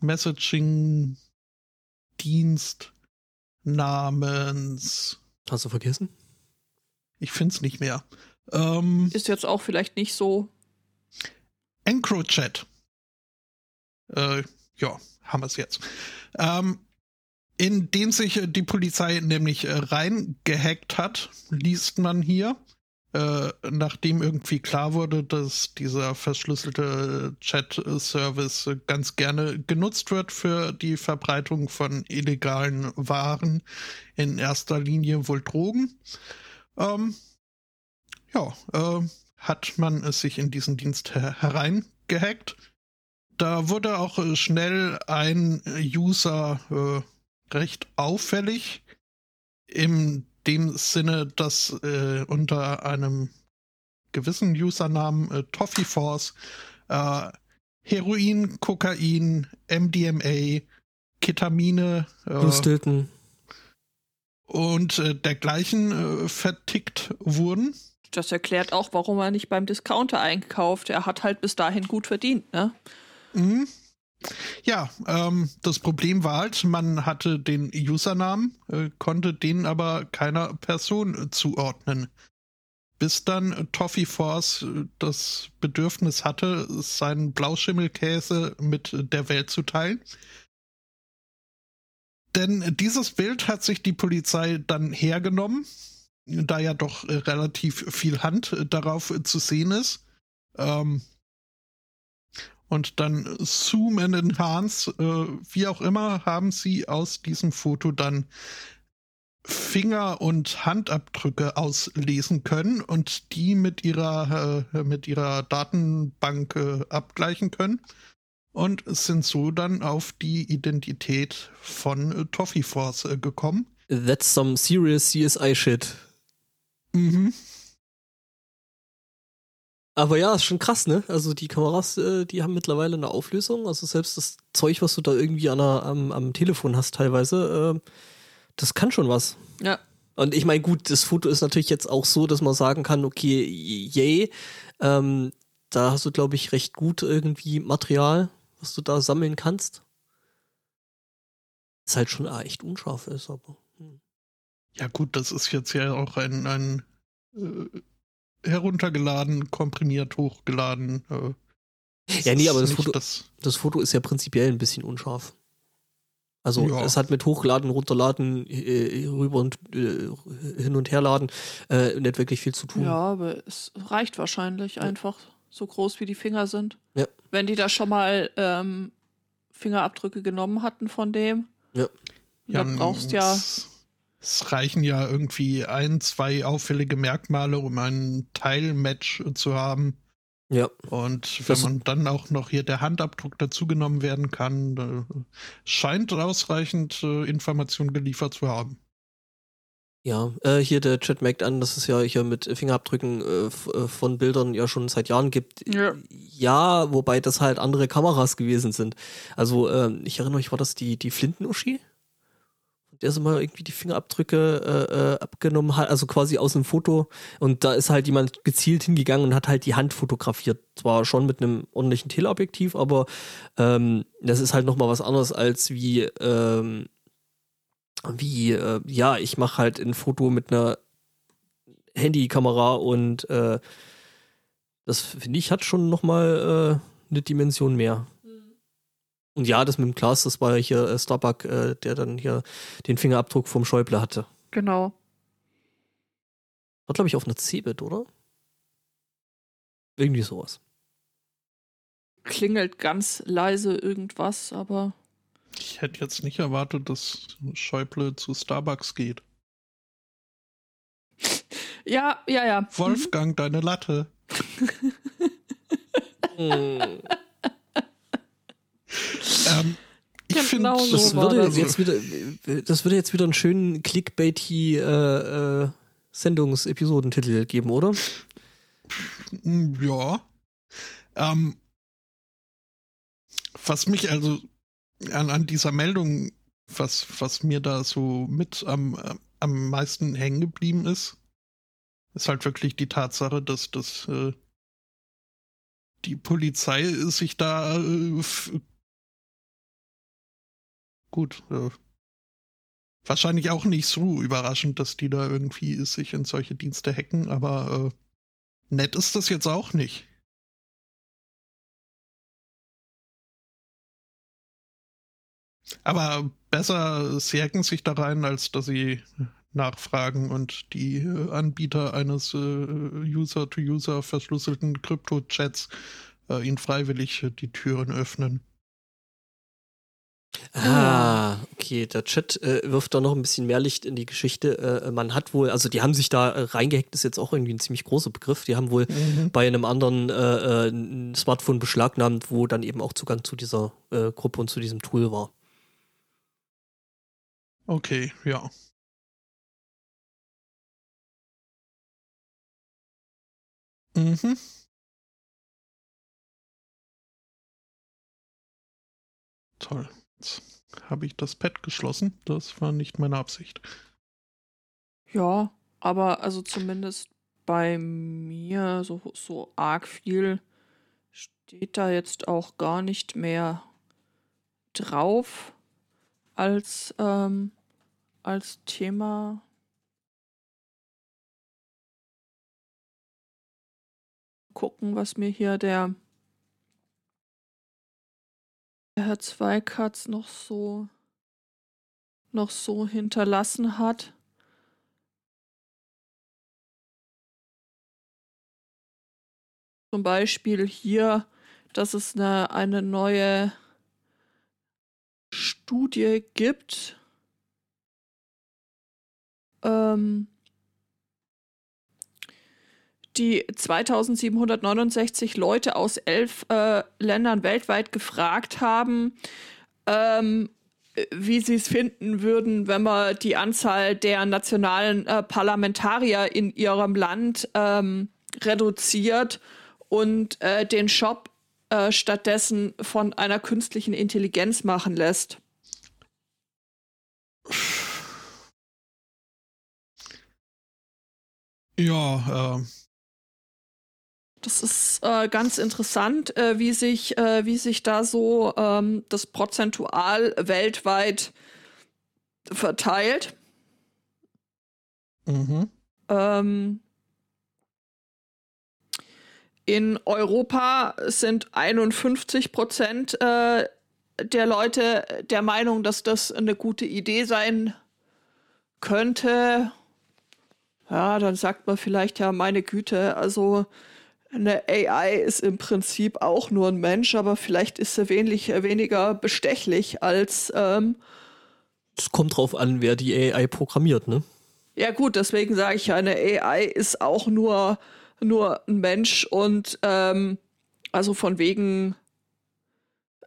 Messaging-Dienst namens,
Hast du vergessen?
ich finde es nicht mehr, ähm,
Ist jetzt auch vielleicht nicht so.
EncroChat. Äh, ja, haben wir es jetzt. Ähm, in den sich die Polizei nämlich reingehackt hat, liest man hier, äh, nachdem irgendwie klar wurde, dass dieser verschlüsselte Chat-Service ganz gerne genutzt wird für die Verbreitung von illegalen Waren, in erster Linie wohl Drogen. Ähm, ja, äh, hat man es sich in diesen Dienst her hereingehackt. Da wurde auch äh, schnell ein User äh, recht auffällig, in dem Sinne, dass äh, unter einem gewissen Usernamen äh, Toffee Force äh, Heroin, Kokain, MDMA, Ketamine äh,
Stilton.
und äh, dergleichen äh, vertickt wurden.
Das erklärt auch, warum er nicht beim Discounter einkauft. Er hat halt bis dahin gut verdient, ne?
Mhm. Ja, ähm, das Problem war halt, man hatte den Usernamen, äh, konnte den aber keiner Person zuordnen. Bis dann Toffee Force äh, das Bedürfnis hatte, seinen Blauschimmelkäse mit der Welt zu teilen. Denn dieses Bild hat sich die Polizei dann hergenommen, da ja doch relativ viel Hand darauf zu sehen ist. Ähm, und dann Zoom and Enhance, äh, wie auch immer, haben sie aus diesem Foto dann Finger- und Handabdrücke auslesen können und die mit ihrer, äh, mit ihrer Datenbank äh, abgleichen können und sind so dann auf die Identität von äh, Toffee Force äh, gekommen.
That's some serious CSI-Shit.
Mhm.
Aber ja, ist schon krass, ne? Also die Kameras, äh, die haben mittlerweile eine Auflösung. Also selbst das Zeug, was du da irgendwie an der, am, am Telefon hast teilweise, äh, das kann schon was.
Ja.
Und ich meine, gut, das Foto ist natürlich jetzt auch so, dass man sagen kann, okay, yay, ähm, da hast du, glaube ich, recht gut irgendwie Material, was du da sammeln kannst. Ist halt schon echt unscharf ist, aber. Hm.
Ja, gut, das ist jetzt ja auch ein, ein äh, heruntergeladen, komprimiert, hochgeladen. Äh,
ja, nee, aber das Foto, das, das Foto ist ja prinzipiell ein bisschen unscharf. Also ja. es hat mit Hochladen, Runterladen, äh, rüber und äh, hin und herladen äh, nicht wirklich viel zu tun.
Ja, aber es reicht wahrscheinlich ja. einfach so groß wie die Finger sind. Ja. Wenn die da schon mal ähm, Fingerabdrücke genommen hatten von dem. Ja. Dann brauchst ja.
Es, reichen ja irgendwie ein, zwei auffällige Merkmale, um ein Teilmatch zu haben. Ja. Und wenn das man dann auch noch hier der Handabdruck dazugenommen werden kann, scheint ausreichend äh, Informationen geliefert zu haben.
Ja, äh, hier der Chat merkt an, dass es ja hier mit Fingerabdrücken äh, äh, von Bildern ja schon seit Jahren gibt. Ja. ja, wobei das halt andere Kameras gewesen sind. Also ähm, ich erinnere mich, war das die, die Flinten-Uschi? Der so mal irgendwie die Fingerabdrücke äh, äh, abgenommen hat, also quasi aus dem Foto. Und da ist halt jemand gezielt hingegangen und hat halt die Hand fotografiert. Zwar schon mit einem ordentlichen Teleobjektiv, aber ähm, das ist halt nochmal was anderes als wie, ähm, wie, äh, ja, ich mache halt ein Foto mit einer Handykamera und äh, das finde ich hat schon nochmal äh, eine Dimension mehr. Und ja, das mit dem Glas, das war ja hier äh, Starbuck, äh, der dann hier den Fingerabdruck vom Schäuble hatte.
Genau.
War, glaube ich, auf einer Cebit, oder? Irgendwie sowas.
Klingelt ganz leise irgendwas, aber.
Ich hätte jetzt nicht erwartet, dass Schäuble zu Starbucks geht. [laughs]
ja, ja, ja.
Wolfgang, mhm. deine Latte. [laughs] [laughs] hm.
Ähm, ich genau finde, das, würde das. jetzt wieder, das würde jetzt wieder einen schönen Clickbaity äh, äh, Sendungsepisodentitel geben, oder?
Ja. Ähm, was mich also an, an dieser Meldung, was, was mir da so mit am, am meisten hängen geblieben ist, ist halt wirklich die Tatsache, dass das äh, die Polizei sich da äh, gut. Äh, wahrscheinlich auch nicht so überraschend, dass die da irgendwie sich in solche Dienste hacken, aber äh, nett ist das jetzt auch nicht. Aber besser, sie hacken sich da rein, als dass sie nachfragen und die äh, Anbieter eines äh, User-to-User verschlüsselten Krypto-Chats äh, ihnen freiwillig die Türen öffnen.
Ah, okay. Der Chat äh, wirft da noch ein bisschen mehr Licht in die Geschichte. Äh, man hat wohl, also die haben sich da äh, reingehackt, ist jetzt auch irgendwie ein ziemlich großer Begriff. Die haben wohl mhm. bei einem anderen äh, äh, ein Smartphone beschlagnahmt, wo dann eben auch Zugang zu dieser äh, Gruppe und zu diesem Tool war.
Okay, ja. Mhm. Toll. Habe ich das Pad geschlossen. Das war nicht meine Absicht.
Ja, aber also zumindest bei mir so, so arg viel steht da jetzt auch gar nicht mehr drauf als, ähm, als Thema. Gucken, was mir hier der Herr Zweikatz noch so noch so hinterlassen hat. Zum Beispiel hier, dass es eine, eine neue Studie gibt, ähm, die 2769 Leute aus elf äh, Ländern weltweit gefragt haben, ähm, wie sie es finden würden, wenn man die Anzahl der nationalen äh, Parlamentarier in ihrem Land ähm, reduziert und äh, den Shop äh, stattdessen von einer künstlichen Intelligenz machen lässt.
Ja, äh,
Das ist äh, ganz interessant, äh, wie sich, äh, wie sich da so ähm, das prozentual weltweit verteilt.
mhm.
Ähm, in Europa sind 51 Prozent äh, der Leute der Meinung, dass das eine gute Idee sein könnte. Ja, dann sagt man vielleicht ja, meine Güte, also eine AI ist im Prinzip auch nur ein Mensch, aber vielleicht ist sie wenig, weniger bestechlich als ähm,
Es kommt drauf an, wer die AI programmiert, ne?
Ja gut, deswegen sage ich ja, eine AI ist auch nur, nur ein Mensch und ähm, also von wegen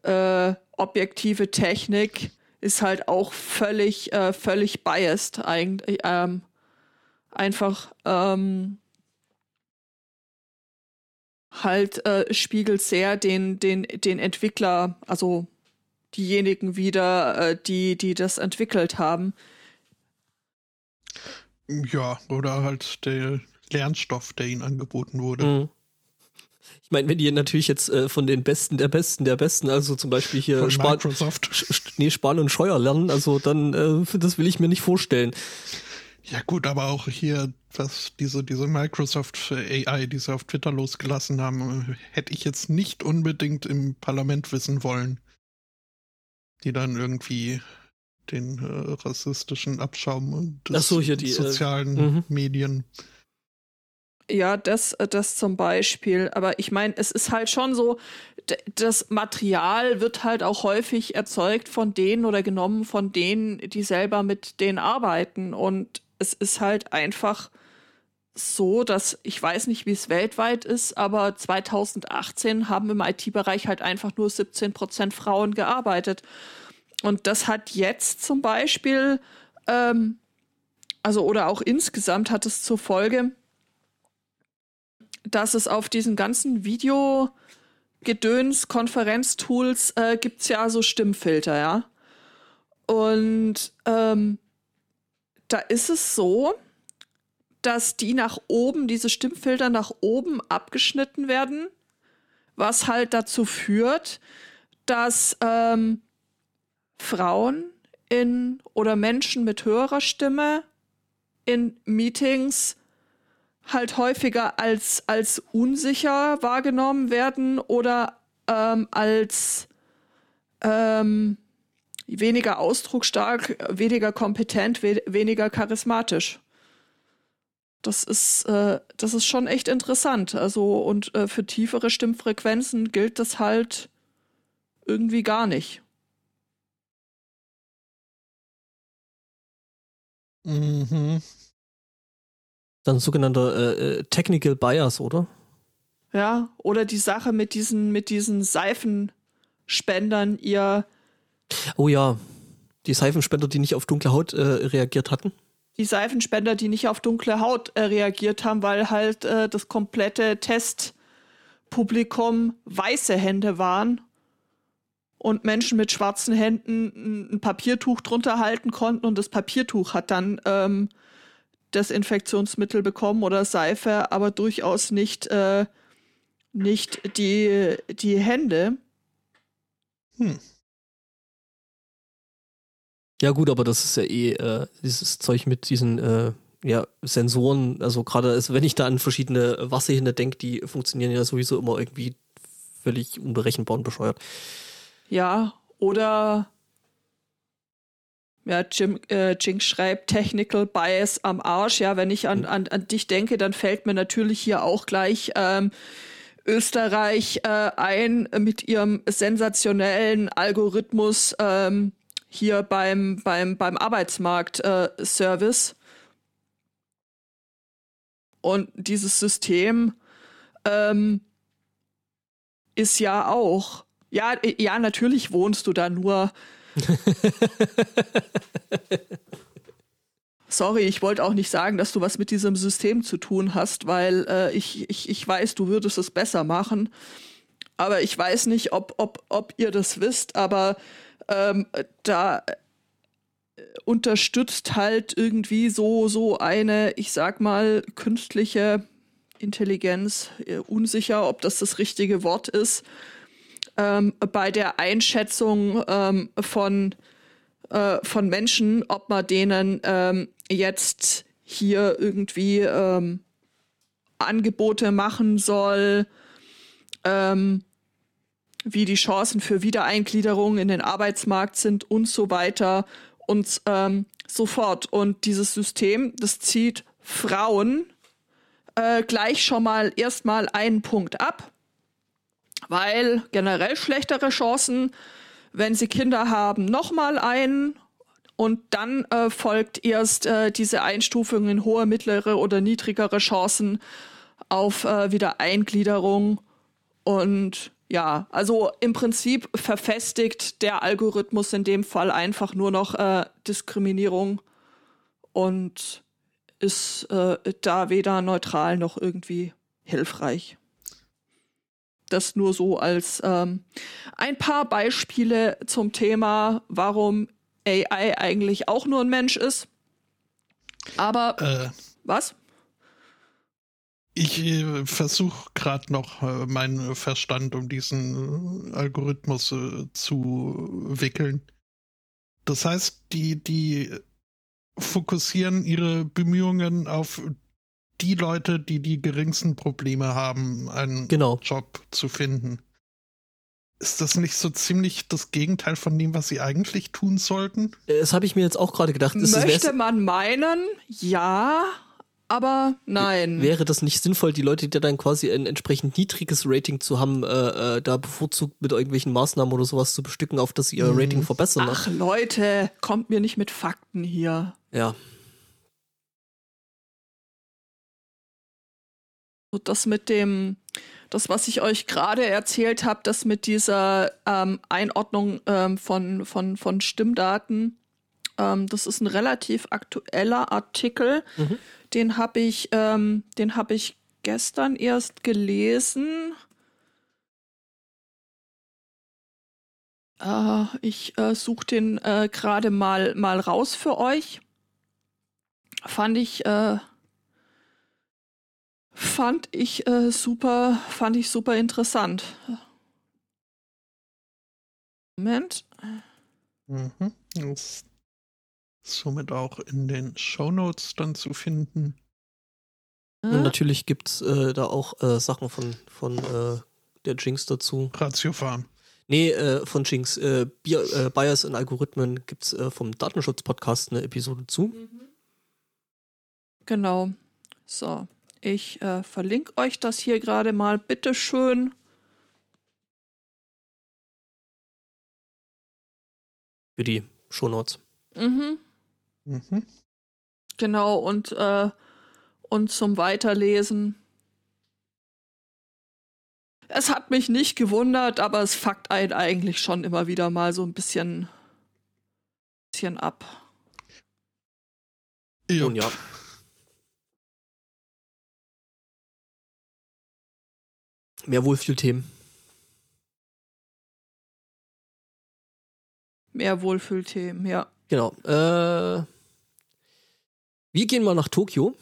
äh, objektive Technik ist halt auch völlig, äh, völlig biased eigentlich. Ähm, einfach ähm, halt äh, spiegelt sehr den, den, den Entwickler, also diejenigen wieder, äh, die, die das entwickelt haben.
Ja, oder halt der Lernstoff, der ihnen angeboten wurde.
Mhm. Ich meine, wenn die natürlich jetzt äh, von den Besten der Besten der Besten, also zum Beispiel hier Span
Microsoft.
Sch- Sch- nee, Span und Scheuer lernen, also dann, äh, das will ich mir nicht vorstellen.
Ja gut, aber auch hier, was diese, diese Microsoft AI, die sie auf Twitter losgelassen haben, äh, hätte ich jetzt nicht unbedingt im Parlament wissen wollen. Die dann irgendwie den äh, rassistischen Abschaum des
so, hier die, äh,
sozialen
mhm.
Medien.
Ja, das, äh, das zum Beispiel. Aber ich meine, es ist halt schon so, das Material wird halt auch häufig erzeugt von denen oder genommen von denen, die selber mit denen arbeiten. Und es ist halt einfach so, dass ich weiß nicht, wie es weltweit ist, aber 2018 haben im IT-Bereich halt einfach nur 17 Prozent Frauen gearbeitet. Und das hat jetzt zum Beispiel, ähm, also oder auch insgesamt hat es zur Folge, dass es auf diesen ganzen Video-Gedöns, Konferenztools äh, gibt es ja so Stimmfilter, ja. Und ähm, da ist es so, dass die nach oben, diese Stimmfilter nach oben abgeschnitten werden, was halt dazu führt, dass ähm, Frauen in oder Menschen mit höherer Stimme in Meetings halt häufiger als, als unsicher wahrgenommen werden oder ähm, als ähm, weniger ausdrucksstark, weniger kompetent, we weniger charismatisch. Das ist, äh, das ist schon echt interessant. Also, und äh, für tiefere Stimmfrequenzen gilt das halt irgendwie gar nicht.
Mhm.
Dann sogenannter äh, äh, Technical Bias, oder?
Ja, oder die Sache mit diesen, mit diesen Seifenspendern, ihr,
Oh ja, die Seifenspender, die nicht auf dunkle Haut äh, reagiert hatten.
die Seifenspender, die nicht auf dunkle Haut äh, reagiert haben, weil halt äh, das komplette Testpublikum weiße Hände waren und Menschen mit schwarzen Händen ein- Papiertuch drunter halten konnten und das Papiertuch hat dann ähm, Desinfektionsmittel bekommen oder Seife, aber durchaus nicht, äh, nicht die, die Hände.
Hm.
Ja gut, aber das ist ja eh äh, dieses Zeug mit diesen äh, ja, Sensoren, also gerade also wenn ich da an verschiedene Wasserhähne denke, die funktionieren ja sowieso immer irgendwie völlig unberechenbar und bescheuert.
Ja, oder ja, Jim, äh, Jinx schreibt Technical Bias am Arsch. Ja, wenn ich an, an, an dich denke, dann fällt mir natürlich hier auch gleich ähm, Österreich äh, ein mit ihrem sensationellen Algorithmus ähm, hier beim, beim, beim Arbeitsmarkt-Service. Äh. Und dieses System ähm, ist ja auch ja, ja, natürlich wohnst du da nur. [laughs] Sorry, ich wollte auch nicht sagen, dass du was mit diesem System zu tun hast, weil äh, ich, ich, ich weiß, du würdest es besser machen. Aber ich weiß nicht, ob, ob, ob ihr das wisst, aber ähm, da unterstützt halt irgendwie so, so eine, ich sag mal, künstliche Intelligenz, äh, unsicher, ob das das richtige Wort ist, ähm, bei der Einschätzung ähm, von, äh, von Menschen, ob man denen ähm, jetzt hier irgendwie ähm, Angebote machen soll, ähm, wie die Chancen für Wiedereingliederung in den Arbeitsmarkt sind und so weiter und ähm, so fort. Und dieses System, das zieht Frauen äh, gleich schon mal erstmal einen Punkt ab, weil generell schlechtere Chancen, wenn sie Kinder haben, nochmal einen. Und dann äh, folgt erst äh, diese Einstufung in hohe, mittlere oder niedrigere Chancen auf äh, Wiedereingliederung. Und ja, also im Prinzip verfestigt der Algorithmus in dem Fall einfach nur noch äh, Diskriminierung und ist äh, da weder neutral noch irgendwie hilfreich. Das nur so als ähm, ein paar Beispiele zum Thema, warum AI eigentlich auch nur ein Mensch ist. Aber
Äh,
was?
Ich äh, versuche gerade noch äh, meinen Verstand um diesen äh, Algorithmus äh, zu wickeln. Das heißt, die, die fokussieren ihre Bemühungen auf die Leute, die die geringsten Probleme haben, einen
Genau.
Job zu finden. Ist das nicht so ziemlich das Gegenteil von dem, was sie eigentlich tun sollten?
Äh, Das habe ich mir jetzt auch gerade gedacht.
Möchte man meinen, ja, aber nein.
Wäre das nicht sinnvoll, die Leute, die dann quasi ein entsprechend niedriges Rating zu haben, äh, äh, da bevorzugt mit irgendwelchen Maßnahmen oder sowas zu bestücken, auf dass sie ihr
Mhm.
Rating verbessern? ne?
Ach Leute, kommt mir nicht mit Fakten hier.
Ja.
Das mit dem, das, was ich euch gerade erzählt habe, das mit dieser ähm, Einordnung ähm, von, von, von Stimmdaten, ähm, das ist ein relativ aktueller Artikel.
Mhm.
Den habe ich, ähm, den habe ich gestern erst gelesen. Äh, ich äh, suche den äh, gerade mal, mal raus für euch. Fand ich, äh, fand ich äh, super, fand ich super interessant. Moment.
Mhm. Das somit auch in den Shownotes dann zu finden.
Und
Äh,
natürlich gibt's äh, da auch äh, Sachen von, von äh, der Jinx dazu.
Ratiofarm.
Nee, äh, von Jinx. Äh, äh, Bias in Algorithmen gibt's äh, vom Datenschutz-Podcast eine Episode zu.
Genau. So, ich äh, verlinke euch das hier gerade mal. Bitteschön.
Für die Shownotes.
Mhm.
Mhm.
Genau, und, äh, und zum Weiterlesen. Es hat mich nicht gewundert, aber es fuckt einen eigentlich schon immer wieder mal so ein bisschen, bisschen ab.
Ja.
Nun ja. Mehr Wohlfühlthemen.
Mehr Wohlfühlthemen, ja.
Genau. Äh, wir gehen mal nach Tokio.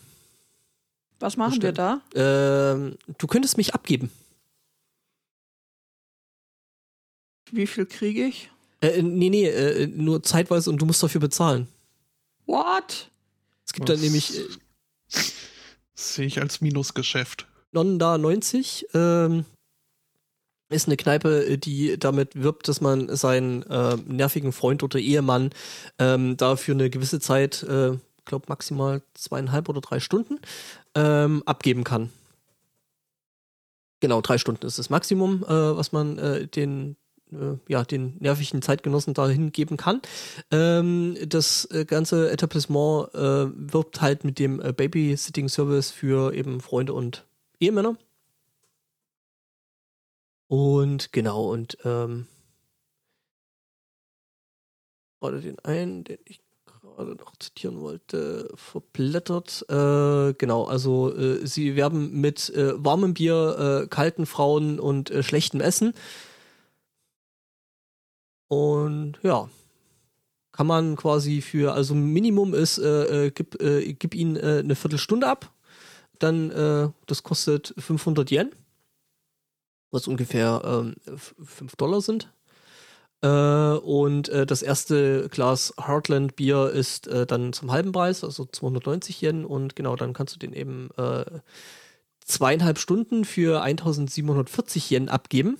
Was machen wir
Bestimmt.
da?
Ähm, du könntest mich abgeben.
Wie viel kriege ich?
Äh, nee, nee, äh, nur zeitweise und du musst dafür bezahlen.
What?
Es gibt dann nämlich äh,
Sehe ich als Minusgeschäft.
Nonda 90. Ähm, ist eine Kneipe, äh, die damit wirbt, dass man seinen äh, nervigen Freund oder Ehemann ähm, da für eine gewisse Zeit, äh, glaube maximal zweieinhalb oder drei Stunden, ähm, abgeben kann. Genau, drei Stunden ist das Maximum, äh, was man äh, den äh, ja, den nervigen Zeitgenossen dahin geben kann. Ähm, das äh, ganze Etablissement äh, wirbt halt mit dem Babysitting-Service für eben Freunde und Ehemänner. Und genau, und ähm, gerade den einen, den ich noch zitieren wollte, verblättert. Äh, genau, also äh, sie werben mit äh, warmem Bier, äh, kalten Frauen und äh, schlechtem Essen. Und ja, kann man quasi für, also Minimum ist, äh, äh, gib, äh, gib ihnen äh, eine Viertelstunde ab, dann, äh, das kostet 500 Yen, was ungefähr ähm, 5 Dollar sind. Äh, und äh, das erste Glas Heartland Bier ist äh, dann zum halben Preis, also 290 Yen. Und genau, dann kannst du den eben äh, zweieinhalb Stunden für 1740 Yen abgeben.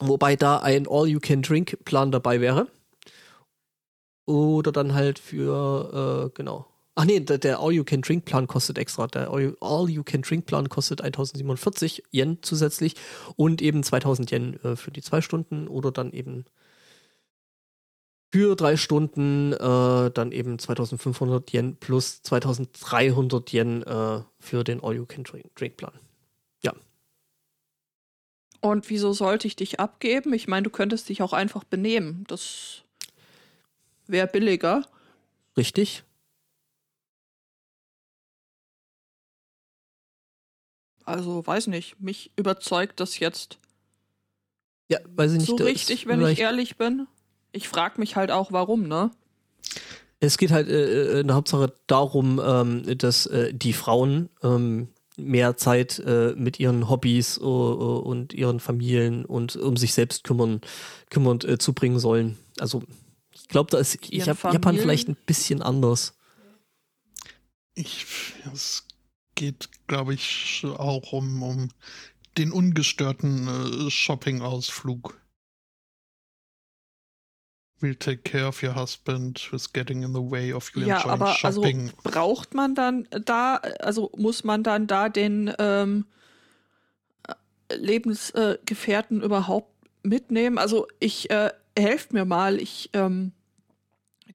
Wobei da ein All-You-Can-Drink-Plan dabei wäre. Oder dann halt für, äh, genau. Ach nee, der, der All-You-Can-Drink-Plan kostet extra. Der All-You-Can-Drink-Plan kostet 1047 Yen zusätzlich und eben 2000 Yen äh, für die zwei Stunden oder dann eben für drei Stunden äh, dann eben 2500 Yen plus 2300 Yen äh, für den All-You-Can-Drink-Plan. Ja.
Und wieso sollte ich dich abgeben? Ich meine, du könntest dich auch einfach benehmen. Das wäre billiger.
Richtig.
Also, weiß nicht. Mich überzeugt das jetzt
Ja, weiß ich nicht.
so
das
richtig, wenn ich ehrlich bin. Ich frage mich halt auch, warum, ne?
Es geht halt äh, in der Hauptsache darum, ähm, dass äh, die Frauen ähm, mehr Zeit äh, mit ihren Hobbys äh, und ihren Familien und um sich selbst kümmern, kümmernd äh, zubringen sollen. Also ich glaube, da ist ich hab Japan vielleicht ein bisschen anders.
Ich, es geht, glaube ich, auch um, um den ungestörten äh, Shopping-Ausflug. We'll take care of your husband who's getting in the way of you
Ja, aber also
shopping.
braucht man dann da, also muss man dann da den ähm, Lebensgefährten überhaupt mitnehmen? Also ich äh, helft mir mal, ich ähm,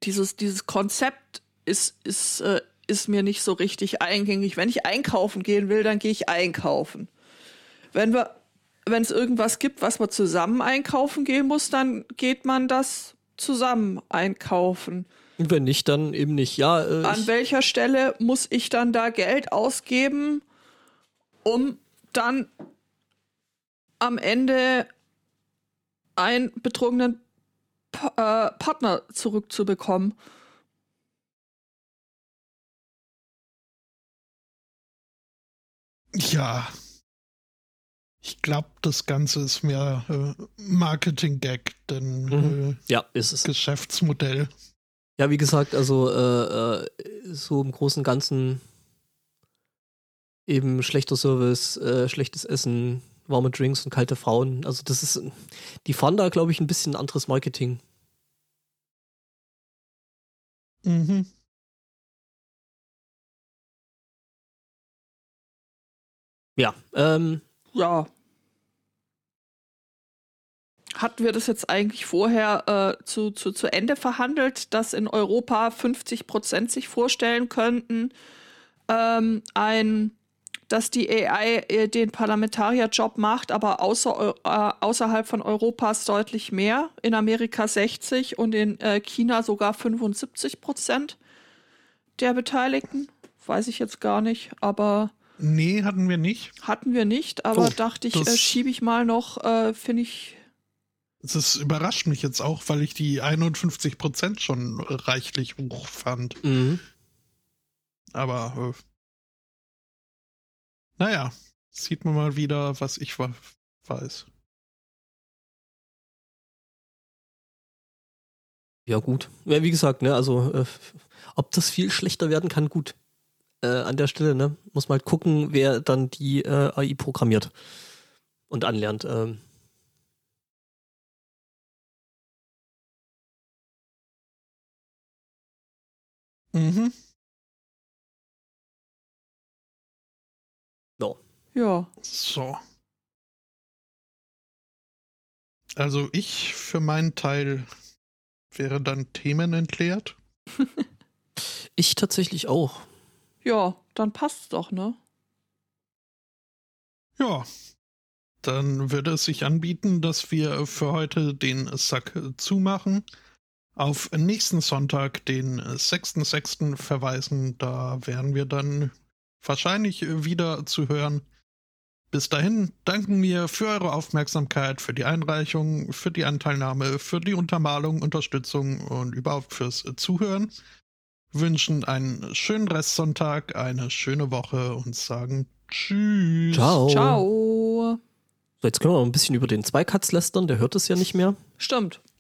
dieses dieses Konzept ist ist äh, ist mir nicht so richtig eingängig. Wenn ich einkaufen gehen will, dann gehe ich einkaufen. Wenn wir wenn es irgendwas gibt, was man zusammen einkaufen gehen muss, dann geht man das zusammen einkaufen.
Und wenn nicht, dann eben nicht. Ja, äh,
An welcher Stelle muss ich dann da Geld ausgeben, um dann am Ende einen betrogenen Pa- äh, Partner zurückzubekommen?
Ja. Ich glaube, das Ganze ist mehr äh, Marketing-Gag, denn
Mhm.
äh,
ja, ist es.
Geschäftsmodell.
Ja, wie gesagt, also äh, äh, so im Großen und Ganzen eben schlechter Service, äh, schlechtes Essen, warme Drinks und kalte Frauen. Also das ist, die fahren da, glaube ich, ein bisschen anderes Marketing.
Mhm.
Ja, ähm,
Ja. Hatten wir das jetzt eigentlich vorher äh, zu, zu, zu Ende verhandelt, dass in Europa 50 Prozent sich vorstellen könnten, ähm, ein, dass die AI äh, den Parlamentarierjob macht, aber außer, äh, außerhalb von Europas deutlich mehr. In Amerika 60 und in äh, China sogar 75 Prozent der Beteiligten. Weiß ich jetzt gar nicht, aber
Nee, hatten wir nicht.
hatten wir nicht, aber
Oh,
dachte ich, äh, schiebe ich mal noch, äh, finde ich.
Das überrascht mich jetzt auch, weil ich die 51% schon reichlich hoch fand.
mhm.
Aber äh, naja, sieht man mal wieder, was ich weiß.
ja gut. Ja, wie gesagt, ne, also äh, ob das viel schlechter werden kann, gut. Äh, an der Stelle, ne, muss man halt gucken, wer dann die äh, AI programmiert und anlernt. Ähm,
Mhm.
no.
Ja.
So. Also ich für meinen Teil wäre dann Themen entleert. [laughs]
Ich tatsächlich auch.
Ja, dann passt's doch, ne?
Ja. Dann würde es sich anbieten, dass wir für heute den Sack zumachen. Auf nächsten Sonntag, den 6.6. verweisen. Da wären wir dann wahrscheinlich wieder zu hören. Bis dahin danken wir für eure Aufmerksamkeit, für die Einreichung, für die Anteilnahme, für die Untermalung, Unterstützung und überhaupt fürs Zuhören. Wünschen einen schönen Restsonntag, eine schöne Woche und sagen Tschüss.
Ciao.
Ciao.
So, jetzt können wir noch ein bisschen über den Zweikatz lästern, der hört es ja nicht mehr.
Stimmt.